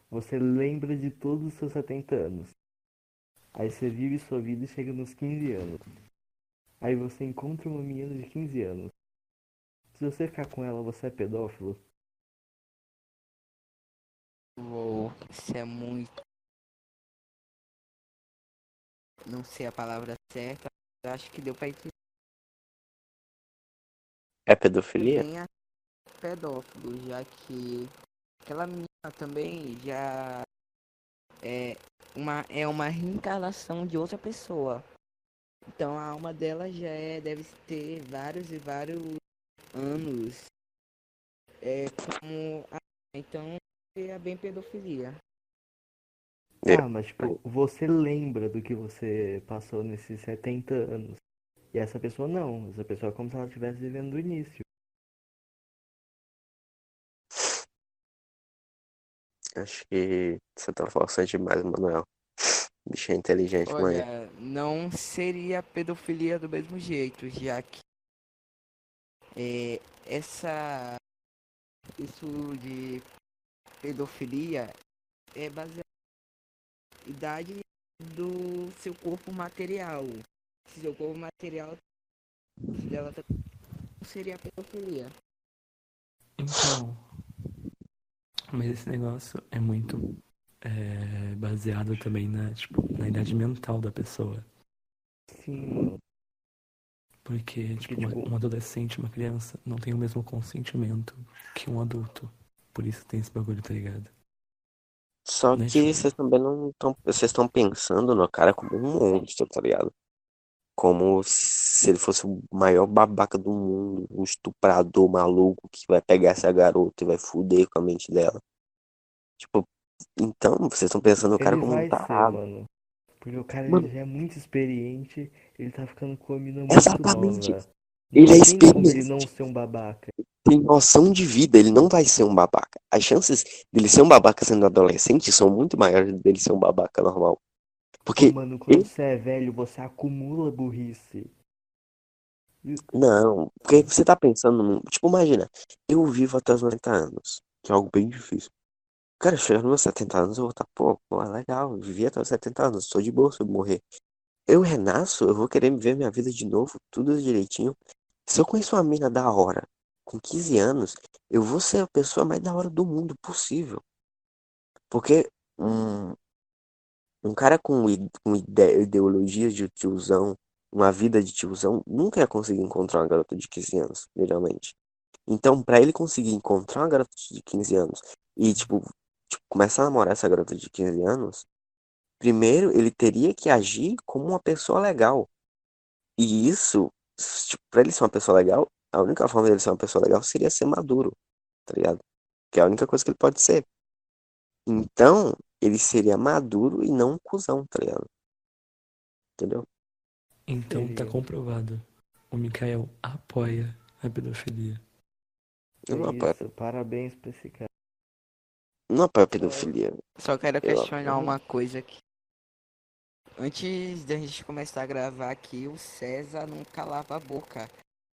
você lembra de todos os seus 70 anos. Aí você vive sua vida e chega nos 15 anos. Aí você encontra uma menina de 15 anos. Se você ficar com ela, você é pedófilo? Uou, isso é muito. Não sei a palavra certa, mas acho que deu pra entender É pedofilia? Pedófilo, já que aquela menina também já é uma, é uma reencarnação de outra pessoa. Então a alma dela já é, deve ter vários e vários anos. É como. a- Então é bem pedofilia. É. Ah, mas tipo, você lembra do que você passou nesses 70 anos. E essa pessoa não. Essa pessoa é como se ela estivesse vivendo do início. Acho que você tá forçando demais, Manuel. Bicho é inteligente, Olha, não seria pedofilia do mesmo jeito, já que é, essa isso de pedofilia é baseado na idade do seu corpo material. Se seu corpo material dela não seria pedofilia. Então. Mas esse negócio é muito é, baseado também na, tipo, na idade mental da pessoa. Sim. Porque, tipo, tipo- uma- um adolescente, uma criança, não tem o mesmo consentimento que um adulto. Por isso tem esse bagulho, tá ligado? Só Né, que tipo- vocês também não estão. Vocês estão pensando no cara como um monstro, tá ligado? Como se ele fosse o maior babaca do mundo, um estuprador maluco que vai pegar essa garota e vai fuder com a mente dela. Tipo, então vocês estão pensando no cara como um tarado. mano. Porque o cara Mano. ele já é muito experiente, ele tá ficando com a mina muito Exatamente. nova. Ele não é como ele experiente. não ser um babaca. tem noção de vida, ele não vai ser um babaca. As chances dele ser um babaca sendo adolescente são muito maiores dele ser um babaca normal. Porque, Pô, mano, quando ele- você é velho, você acumula burrice. não, porque você tá pensando, tipo, imagina, eu vivo até os 90 anos, que é algo bem difícil. Cara, chegando nos meus 70 anos, eu vou estar, pô, pô, é legal, vivi até os 70 anos, tô de boa se eu morrer. Eu renasço, eu vou querer viver minha vida de novo, tudo direitinho. Se eu conheço uma mina da hora, com 15 anos, eu vou ser a pessoa mais da hora do mundo possível. Porque um, um cara com, com ide- ideologias de tiozão, uma vida de tiozão, nunca ia conseguir encontrar uma garota de 15 anos, geralmente. Então, pra ele conseguir encontrar uma garota de 15 anos e, tipo, tipo, começar a namorar essa garota de 15 anos, primeiro ele teria que agir como uma pessoa legal. E isso, tipo, pra ele ser uma pessoa legal, a única forma dele ser uma pessoa legal seria ser maduro, tá ligado? Que é a única coisa que ele pode ser. Então, ele seria maduro e não um cuzão, tá ligado? Entendeu? Então tá comprovado. O Mikael apoia a pedofilia. Eu não apoio, isso, parabéns pra esse cara. não apoio a pedofilia. Só quero Eu- questionar uma coisa aqui. Antes da gente começar a gravar aqui, o César não calava a boca.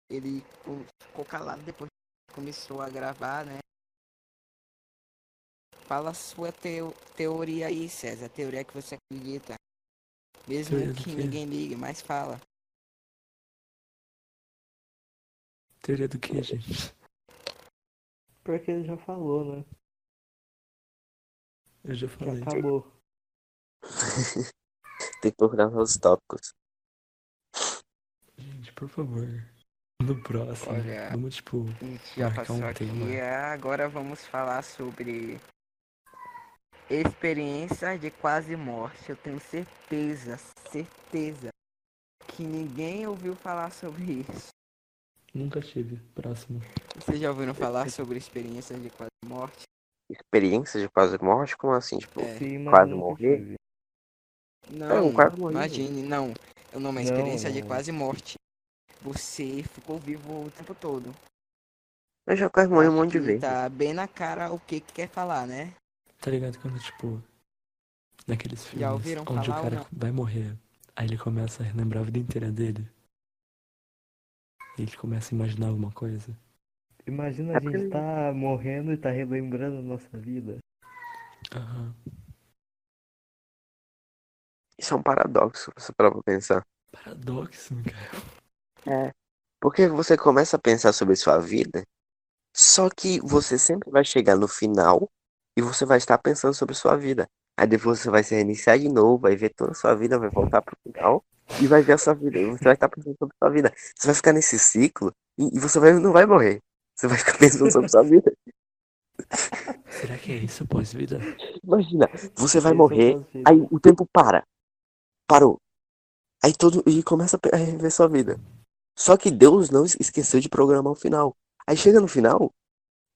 Ele co- ficou calado depois que começou a gravar, né? Fala a sua teo- teoria aí, César. A teoria que você acredita. Mesmo Teoria que ninguém ligue, mas fala. Teoria do que, gente? Porque ele já falou, né? Eu já falei. acabou. Tem que procurar novos tópicos. Gente, por favor. No próximo. Olha, Vamos, tipo. Já Marcar um passou aqui. tema. Agora vamos falar sobre experiência de quase morte. Eu tenho certeza, certeza que ninguém ouviu falar sobre isso. Nunca tive. Próximo. Vocês já ouviram falar sobre experiências de quase morte? Experiências de quase morte? Como assim? Tipo, É. Sim, mas Quase morrer? tive. Não, eu quase morri. imagine, não. O nome é Não, experiência de não. quase morte. Você ficou vivo o tempo todo. eu já quase morri um monte de vezes. Tá bem na cara o que, que quer falar, né? Tá ligado quando, tipo. Naqueles filmes onde falar o cara vai morrer. Aí ele começa a relembrar a vida inteira dele. E ele começa a imaginar alguma coisa. Imagina a gente tá morrendo e tá relembrando a nossa vida. Aham. Isso é um paradoxo, você parar pra pensar. Paradoxo, Mikael. É. Porque você começa a pensar sobre sua vida, só que você sempre vai chegar no final e você vai estar pensando sobre sua vida. Aí depois você vai se reiniciar de novo, vai ver toda a sua vida, vai voltar pro final e vai ver a sua vida. E você vai estar pensando sobre sua vida. Você vai ficar nesse ciclo e, e você vai, não vai morrer. Você vai ficar pensando sobre sua vida. Será que é isso pós-vida? Imagina, você vai é morrer, aí o tempo para. Parou. Aí todo. E começa a rever sua vida. Só que Deus não es- esqueceu de programar o final. Aí chega no final,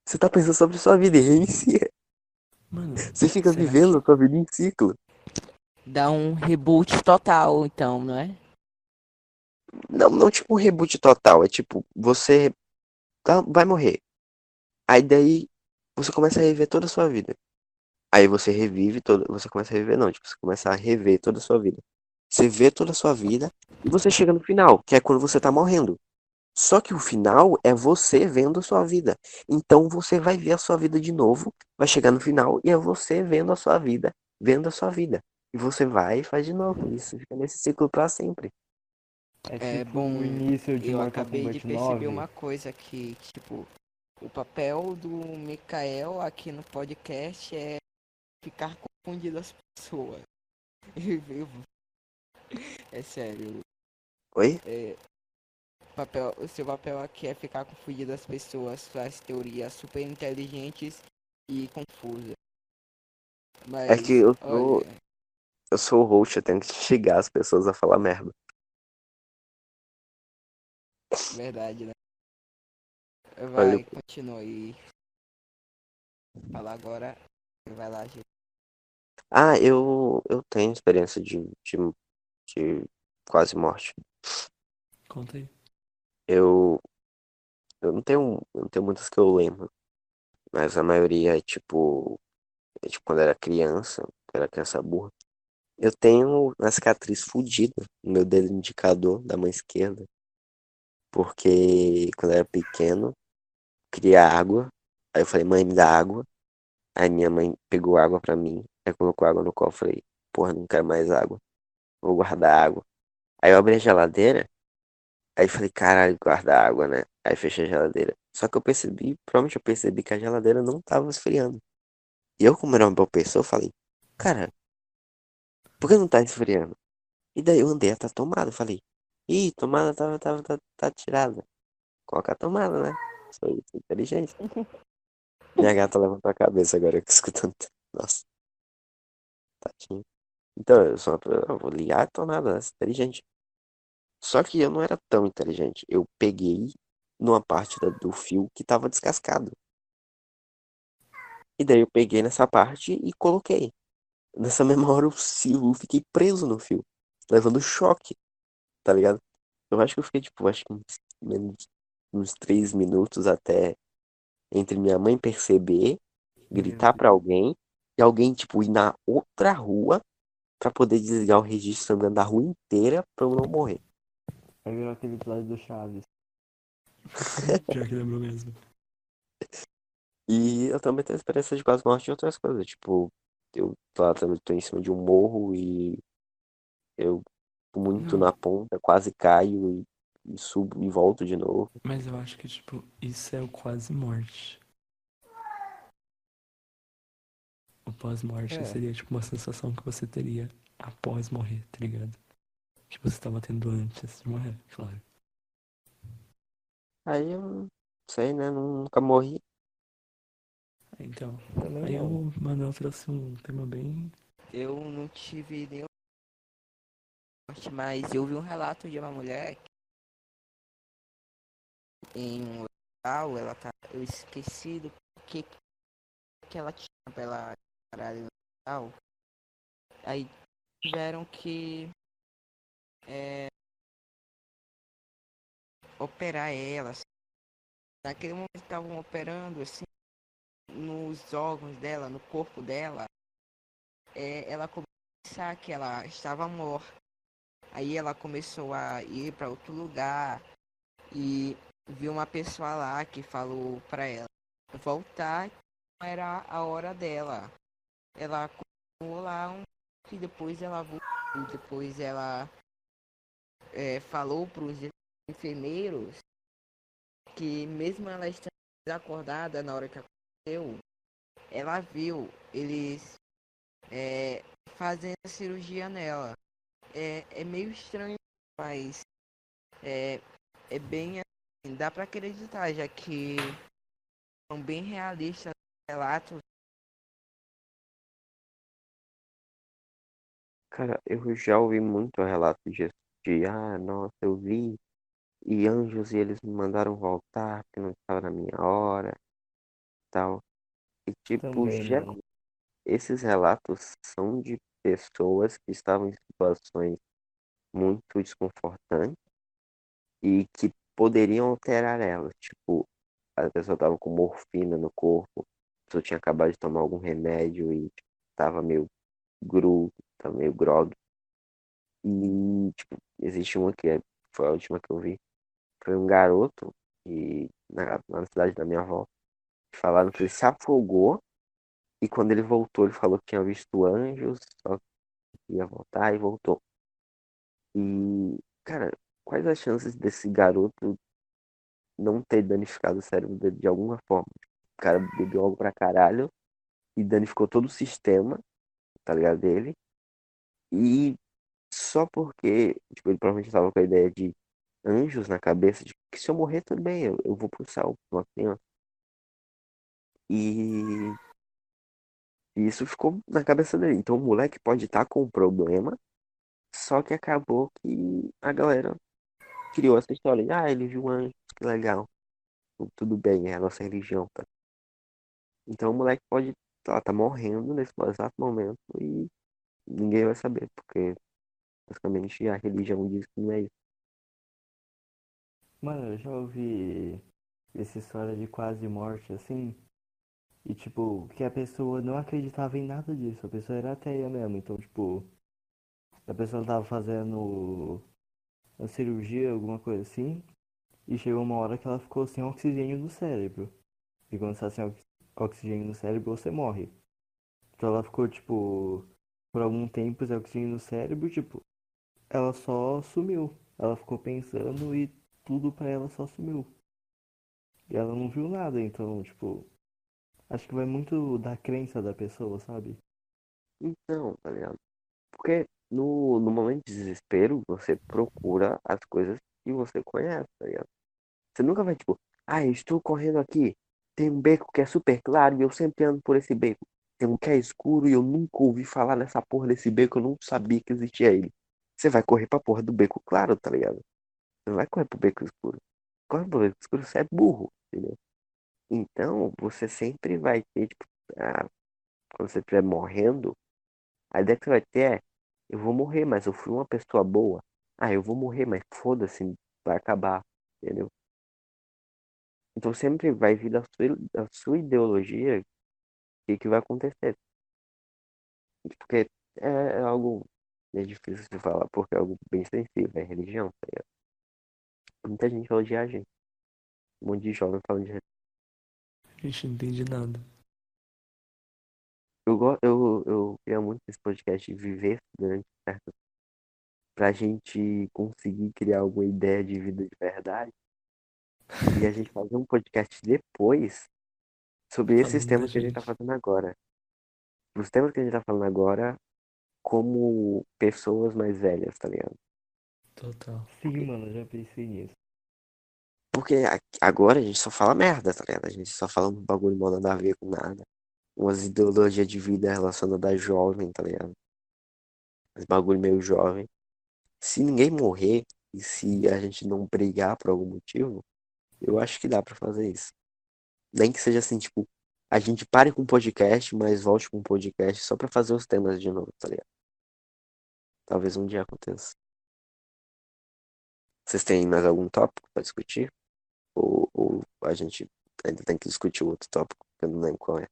você tá pensando sobre sua vida e reinicia. Mano, Você fica será vivendo a sua vida em ciclo. Dá um reboot total, então, não é? Não, não tipo um reboot total. É tipo, você tá- vai morrer. Aí daí você começa a rever toda a sua vida. Aí você revive toda. Você começa a reviver, não, tipo, você começa a rever toda a sua vida. Você vê toda a sua vida e você chega no final, que é quando você tá morrendo. Só que o final é você vendo a sua vida. Então você vai ver a sua vida de novo, vai chegar no final e é você vendo a sua vida, vendo a sua vida. E você vai e faz de novo. Isso fica nesse ciclo pra sempre. É, É tipo bom, o início de Eu acabei de perceber 9. uma coisa que, tipo, o papel do Mikael aqui no podcast é ficar confundindo as pessoas. É sério. Oi? É, papel, o seu papel aqui é ficar confundindo as pessoas, suas teorias super inteligentes e confusas. Mas, É que eu sou, olha, eu sou o host, eu tenho que instigar as pessoas a falar merda. verdade, né? Olha, Vai, continua aí. Fala agora. Vai lá, gente. Ah, eu, eu tenho experiência de, de, de quase morte. Conta aí. Eu, eu não tenho, eu não tenho muitas que eu lembro, mas a maioria é tipo, é tipo quando era criança, era criança burra. Eu tenho uma cicatriz fodida no meu dedo indicador da mão esquerda, porque quando eu era pequeno, queria água, aí eu falei, mãe, me dá água. Aí minha mãe pegou água pra mim, aí colocou água no copo, falei, porra, não quero mais água, vou guardar água. Aí eu abri a geladeira, aí falei, caralho, guarda água, né? Aí fechei a geladeira. Só que eu percebi, provavelmente eu percebi que a geladeira não tava esfriando. E eu, como era uma boa pessoa, falei, cara, por que não tá esfriando? E daí eu andei até a tomada, falei, ih, tomada tava, tava, tá, tá tirada. Coloca a tomada, né? Sou inteligente. Minha gata levantou a cabeça agora escutando. Nossa, tadinho. Então, eu sou uma pessoa, eu vou ligar a tomada, né? Inteligente. Só que eu não era tão inteligente. Eu peguei numa parte da- do fio que tava descascado. E daí eu peguei nessa parte e coloquei. Nessa mesma hora eu, eu fiquei preso no fio, levando choque, tá ligado? Eu acho que eu fiquei, tipo, acho que uns, menos, uns três minutos até entre minha mãe perceber, gritar pra alguém, e alguém, tipo, ir na outra rua pra poder desligar o registro andando a rua inteira pra eu não morrer. Aí virou aquele episódio do Chaves. Pior que lembrou mesmo. E eu também tenho experiência de quase morte de outras coisas. Tipo, eu tô, lá, também tô em cima de um morro e eu muito Não. na ponta, quase caio e, e subo e volto de novo. Mas eu acho que, tipo, isso é o quase morte. O pós-morte É. seria, tipo, uma sensação que você teria após morrer, tá ligado? Que você tava tendo antes de morrer, claro. Aí eu não sei, né? Nunca morri. Então, Também aí não. o Manuel trouxe um tema bem. Eu não tive nenhum morte, mas eu vi um relato de uma mulher que em um local, ela tá. Eu esqueci do que que ela tinha pra ela caralho no local. Aí tiveram que é, operar ela. assim. Naquele momento estavam operando assim nos órgãos dela, no corpo dela. É, ela começou a pensar que ela estava morta. Aí ela começou a ir para outro lugar e viu uma pessoa lá que falou para ela voltar, era a hora dela. Ela continuou lá um e depois ela voltou, depois ela é, falou para os enfermeiros que mesmo ela estando desacordada na hora que aconteceu, ela viu eles é, fazendo a cirurgia nela. É, é meio estranho, mas é, é bem assim, dá para acreditar, já que são bem realistas os relatos. Cara, eu já ouvi muito relato disso. De, ah, nossa, eu vi e anjos e eles me mandaram voltar porque não estava na minha hora tal. E tipo, Também já, esses relatos são de pessoas que estavam em situações muito desconfortantes e que poderiam alterar elas. Tipo, a pessoa estava com morfina no corpo, a pessoa tinha acabado de tomar algum remédio e estava meio gru, tava meio grog. E, tipo, existe uma que é- foi a última que eu vi. Foi um garoto e na, na cidade da minha avó. Falaram que ele se afogou e quando ele voltou, ele falou que tinha visto anjos, só que ia voltar e voltou. E, cara, quais as chances desse garoto não ter danificado o cérebro dele de alguma forma? O cara bebeu algo pra caralho e danificou todo o sistema, tá ligado, dele. E só porque, tipo, ele provavelmente estava com a ideia de anjos na cabeça de que se eu morrer, tudo bem, eu, eu vou pro céu, uma criança. E isso ficou na cabeça dele. Então o moleque pode estar com um problema, só que acabou que a galera criou essa história de, ah, ele viu um anjo, que legal. Tudo bem, é a nossa religião, tá? Então o moleque pode estar tá morrendo nesse exato momento e ninguém vai saber, porque basicamente a religião diz que não é isso. Mano, eu já ouvi essa história de quase morte assim. E tipo, que a pessoa não acreditava em nada disso. A pessoa era ateia mesmo. Então, tipo, a pessoa tava fazendo a cirurgia, alguma coisa assim. E chegou uma hora que ela ficou sem oxigênio no cérebro. E quando você tá sem oxigênio no cérebro, você morre. Então ela ficou, tipo, por algum tempo sem oxigênio no cérebro, tipo, ela só sumiu. Ela ficou pensando e tudo pra ela só sumiu. E ela não viu nada, então, tipo, acho que vai muito da crença da pessoa, sabe? Então, tá ligado? Porque no, no momento de desespero, você procura as coisas que você conhece, tá ligado? Você nunca vai, tipo, ah, eu estou correndo aqui, tem um beco que é super claro e eu sempre ando por esse beco. Tem um que é escuro e eu nunca ouvi falar nessa porra desse beco, eu não sabia que existia ele. Você vai correr pra porra do beco claro, tá ligado? Você não vai correr pro beco escuro. Corre pro beco escuro, você é burro, entendeu? Então, você sempre vai ter, tipo, ah, quando você estiver morrendo, a ideia que você vai ter é, eu vou morrer, mas eu fui uma pessoa boa. Ah, eu vou morrer, mas foda-se, vai acabar, entendeu? Então sempre vai vir da sua, da sua ideologia o que, que vai acontecer. Porque é, é algo é difícil de falar, porque é algo bem sensível, é religião, tá? Muita gente fala de a gente. Um monte de jovem falando de A gente não entende nada. Eu, eu, eu queria muito esse podcast de viver durante certo pra gente conseguir criar alguma ideia de vida de verdade. E a gente fazer um podcast depois sobre esses temas que a gente tá fazendo agora. Os temas que a gente tá falando agora como pessoas mais velhas, tá ligado? Total. Sim, mano, eu já pensei nisso. Porque agora a gente só fala merda, tá ligado? A gente só fala um bagulho mal nada a ver com nada. Umas ideologias de vida relacionadas a jovem, tá ligado? Esse bagulho meio jovem. Se ninguém morrer e se a gente não brigar por algum motivo, eu acho que dá pra fazer isso. Nem que seja assim, tipo, a gente pare com o podcast, mas volte com o podcast só pra fazer os temas de novo, tá ligado? Talvez um dia aconteça. Vocês têm mais algum tópico pra discutir? Ou, ou a gente ainda tem que discutir o outro tópico, que eu não lembro qual é.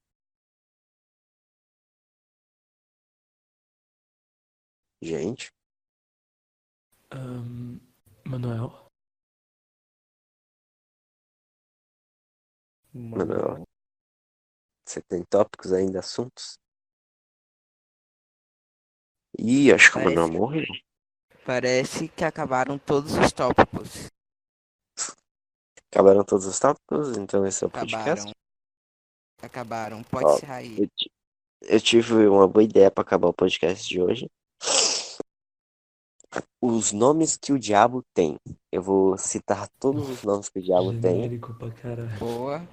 Gente, Ahn, Manuel, Manuel. Você tem tópicos ainda, assuntos? Ih, acho que o Manuel morreu. Parece que acabaram todos os tópicos. Acabaram todos os tópicos, então esse é o podcast. Acabaram. Acabaram. Pode Ó, sair. Eu, ti- eu tive uma boa ideia pra acabar o podcast de hoje. Os nomes que o diabo tem. Eu vou citar todos os nomes que o diabo tem. genérico pra caralho. Boa.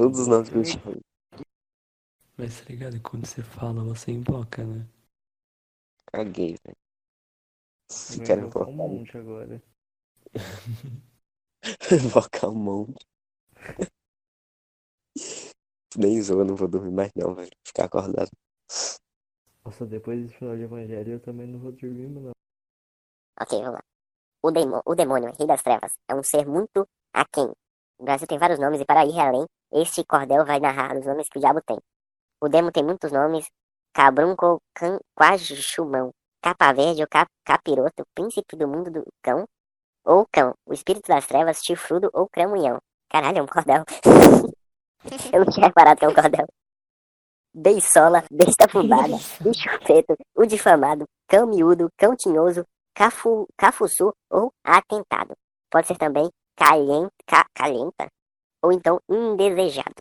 Todos os nomes que o diabo Mas tá ligado? Quando você fala, você invoca, né? Caguei, velho. Se Vai querem invocar um monte agora. invocar um monte. Nem zoa, eu não vou dormir mais não, velho. Ficar acordado. Nossa, depois desse final de evangelho eu também não vou dormir, mano. Ok, vamos lá. O, demo, o demônio, rei das trevas, é um ser muito aquém. O Brasil tem vários nomes e para ir além, este cordel vai narrar os nomes que o diabo tem. O demo tem muitos nomes, cabrunco, can, quajumão, capa verde ou cap, capiroto, príncipe do mundo do cão, ou cão, o espírito das trevas, chifrudo ou cramunhão. Caralho, é um cordel. Eu não tinha reparado que é um cordel. Beisola, besta fubada, bicho preto, o difamado, cão miúdo, cão tinhoso, cafu, cafuçu ou atentado. Pode ser também ca, calenta ou então indesejado.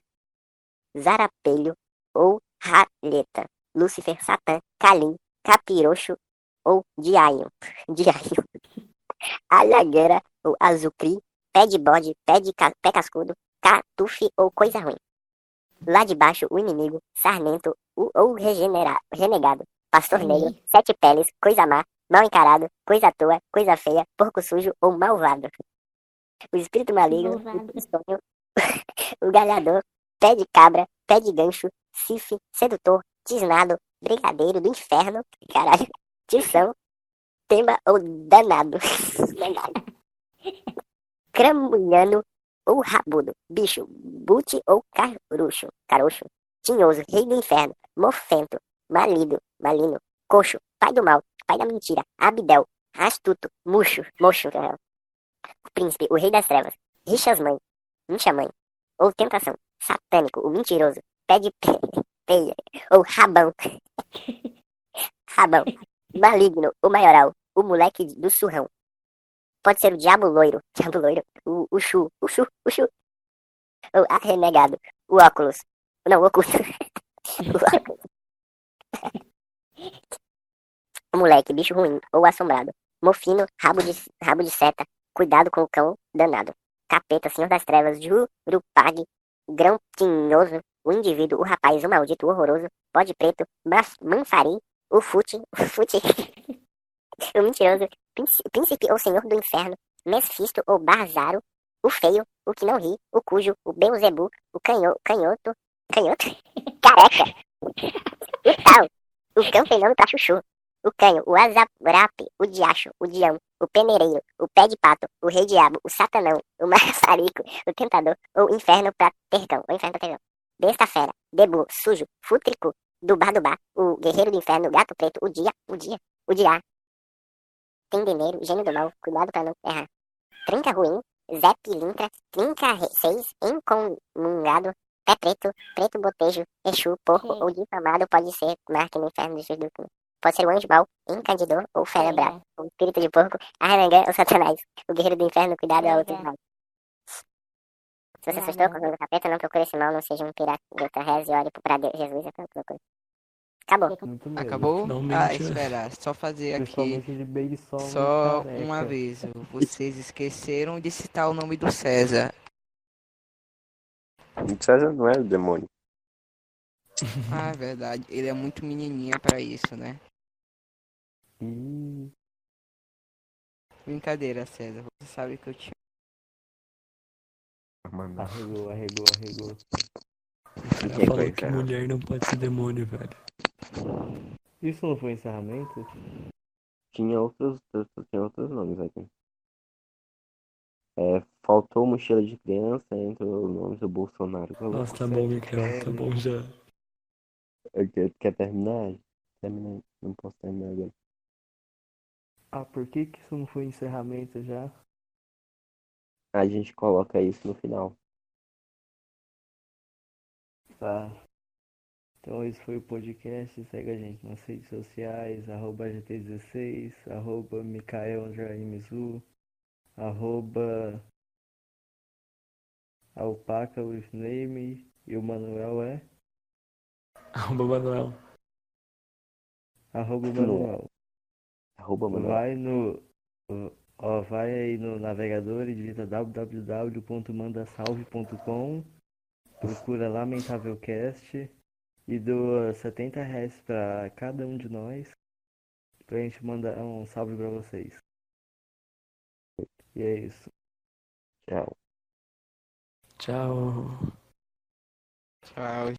Zarapelho ou ralheta. Lúcifer, Satã, Calim, Capiroxo ou Diaio. Diaio. alhagueira ou azucri, pé de bode, pé de ca- pé cascudo, catufe ou coisa ruim. Lá de baixo, o inimigo, sarnento o- ou regenera- renegado, pastor negro, sete peles, coisa má, mal encarado, coisa à toa, coisa feia, porco sujo ou malvado. O espírito maligno, o sonho, o galhador, pé de cabra, pé de gancho, cife, sedutor, tisnado, brigadeiro do inferno, caralho, tição, tema ou danado. danado. Cramulhano ou rabudo, bicho, bute ou carucho, caroxo, tinhoso, rei do inferno, mofento, malido, malino, coxo, pai do mal, pai da mentira, abdel, astuto, murcho, mocho, o príncipe, o rei das trevas, rixas mãe, incha mãe, ou tentação, satânico, o mentiroso, pé de pe- peia, ou rabão, rabão, maligno, o maioral, o moleque do surrão. Pode ser o diabo loiro, diabo loiro, o, o chu, o chu, o chu, o ah, renegado, o óculos, não, o oculto, o óculos. O moleque, bicho ruim, ou assombrado, mofino, rabo de, rabo de seta, cuidado com o cão danado, capeta, senhor das trevas, jurupag, grão tinhoso, o indivíduo, o rapaz, o maldito, o horroroso, bode preto, manfari, o fute, o fute, o mentiroso, príncipe, ou senhor do inferno, Mesfisto ou Barzaro, o feio, o que não ri, o cujo, o Beuzebu, o canho, canhoto, canhoto, careca, o tal, o cão fenômeno pra chuchu, o canho, o azarape, o diacho, o dião, o peneireiro, o pé de pato, o rei diabo, o satanão, o maçarico, o tentador, ou inferno pra tercão, ou inferno pra tercão, besta fera, debu, sujo, fútrico, dubá dubá, o guerreiro do inferno, o gato preto, o dia, o dia, o diá, tendeneiro, gênio do mal, cuidado pra não errar, trinca ruim, Zé Pilintra, trinca seis, encomungado, pé preto, preto botejo, exu, porco ou difamado pode ser marca no inferno de Jesus do. Pode ser o anjo mau, encandidor ou fera Sim. brava, o espírito de porco, arranhã ou satanás, o guerreiro do inferno, cuidado a outro mal. Se você assustou com o nome do capeta, não procure esse mal, não seja um pirata, outra reza e ore pra Deus, Jesus, é. Acabou. Acabou? Ah, é. espera, só fazer aqui. De Só um aviso. Vocês esqueceram de citar o nome do César. O César não é o demônio. Ah, é verdade. Ele é muito menininha pra isso, né? Ih, Brincadeira, César. Você sabe que eu te Mano, arregou, arregou, arregou. O Quem falou que cara? mulher não pode ser demônio, velho. Isso não foi encerramento? tinha outros, tinha outros nomes aqui. É, faltou mochila de criança entre os nomes do Bolsonaro. Nossa, tá bom, Mikael, tá bom já. Quer, quer terminar? Termina. Não posso terminar agora. Ah, por que que isso não foi encerramento já? A gente coloca isso no final. Tá. Então esse foi o podcast. Segue a gente nas redes sociais, arroba GT16, arroba Mikael Underline Mizu, arroba Alpaca with name e o Manuel é Arroba Manuel. arroba Manuel. Arroba, mano. Vai no. Ó, vai aí no navegador e digita www.mandasalve.com. Procura Lamentávelcast e doa 70 reais pra cada um de nós pra gente mandar um salve pra vocês. E é isso. Tchau. Tchau. Tchau,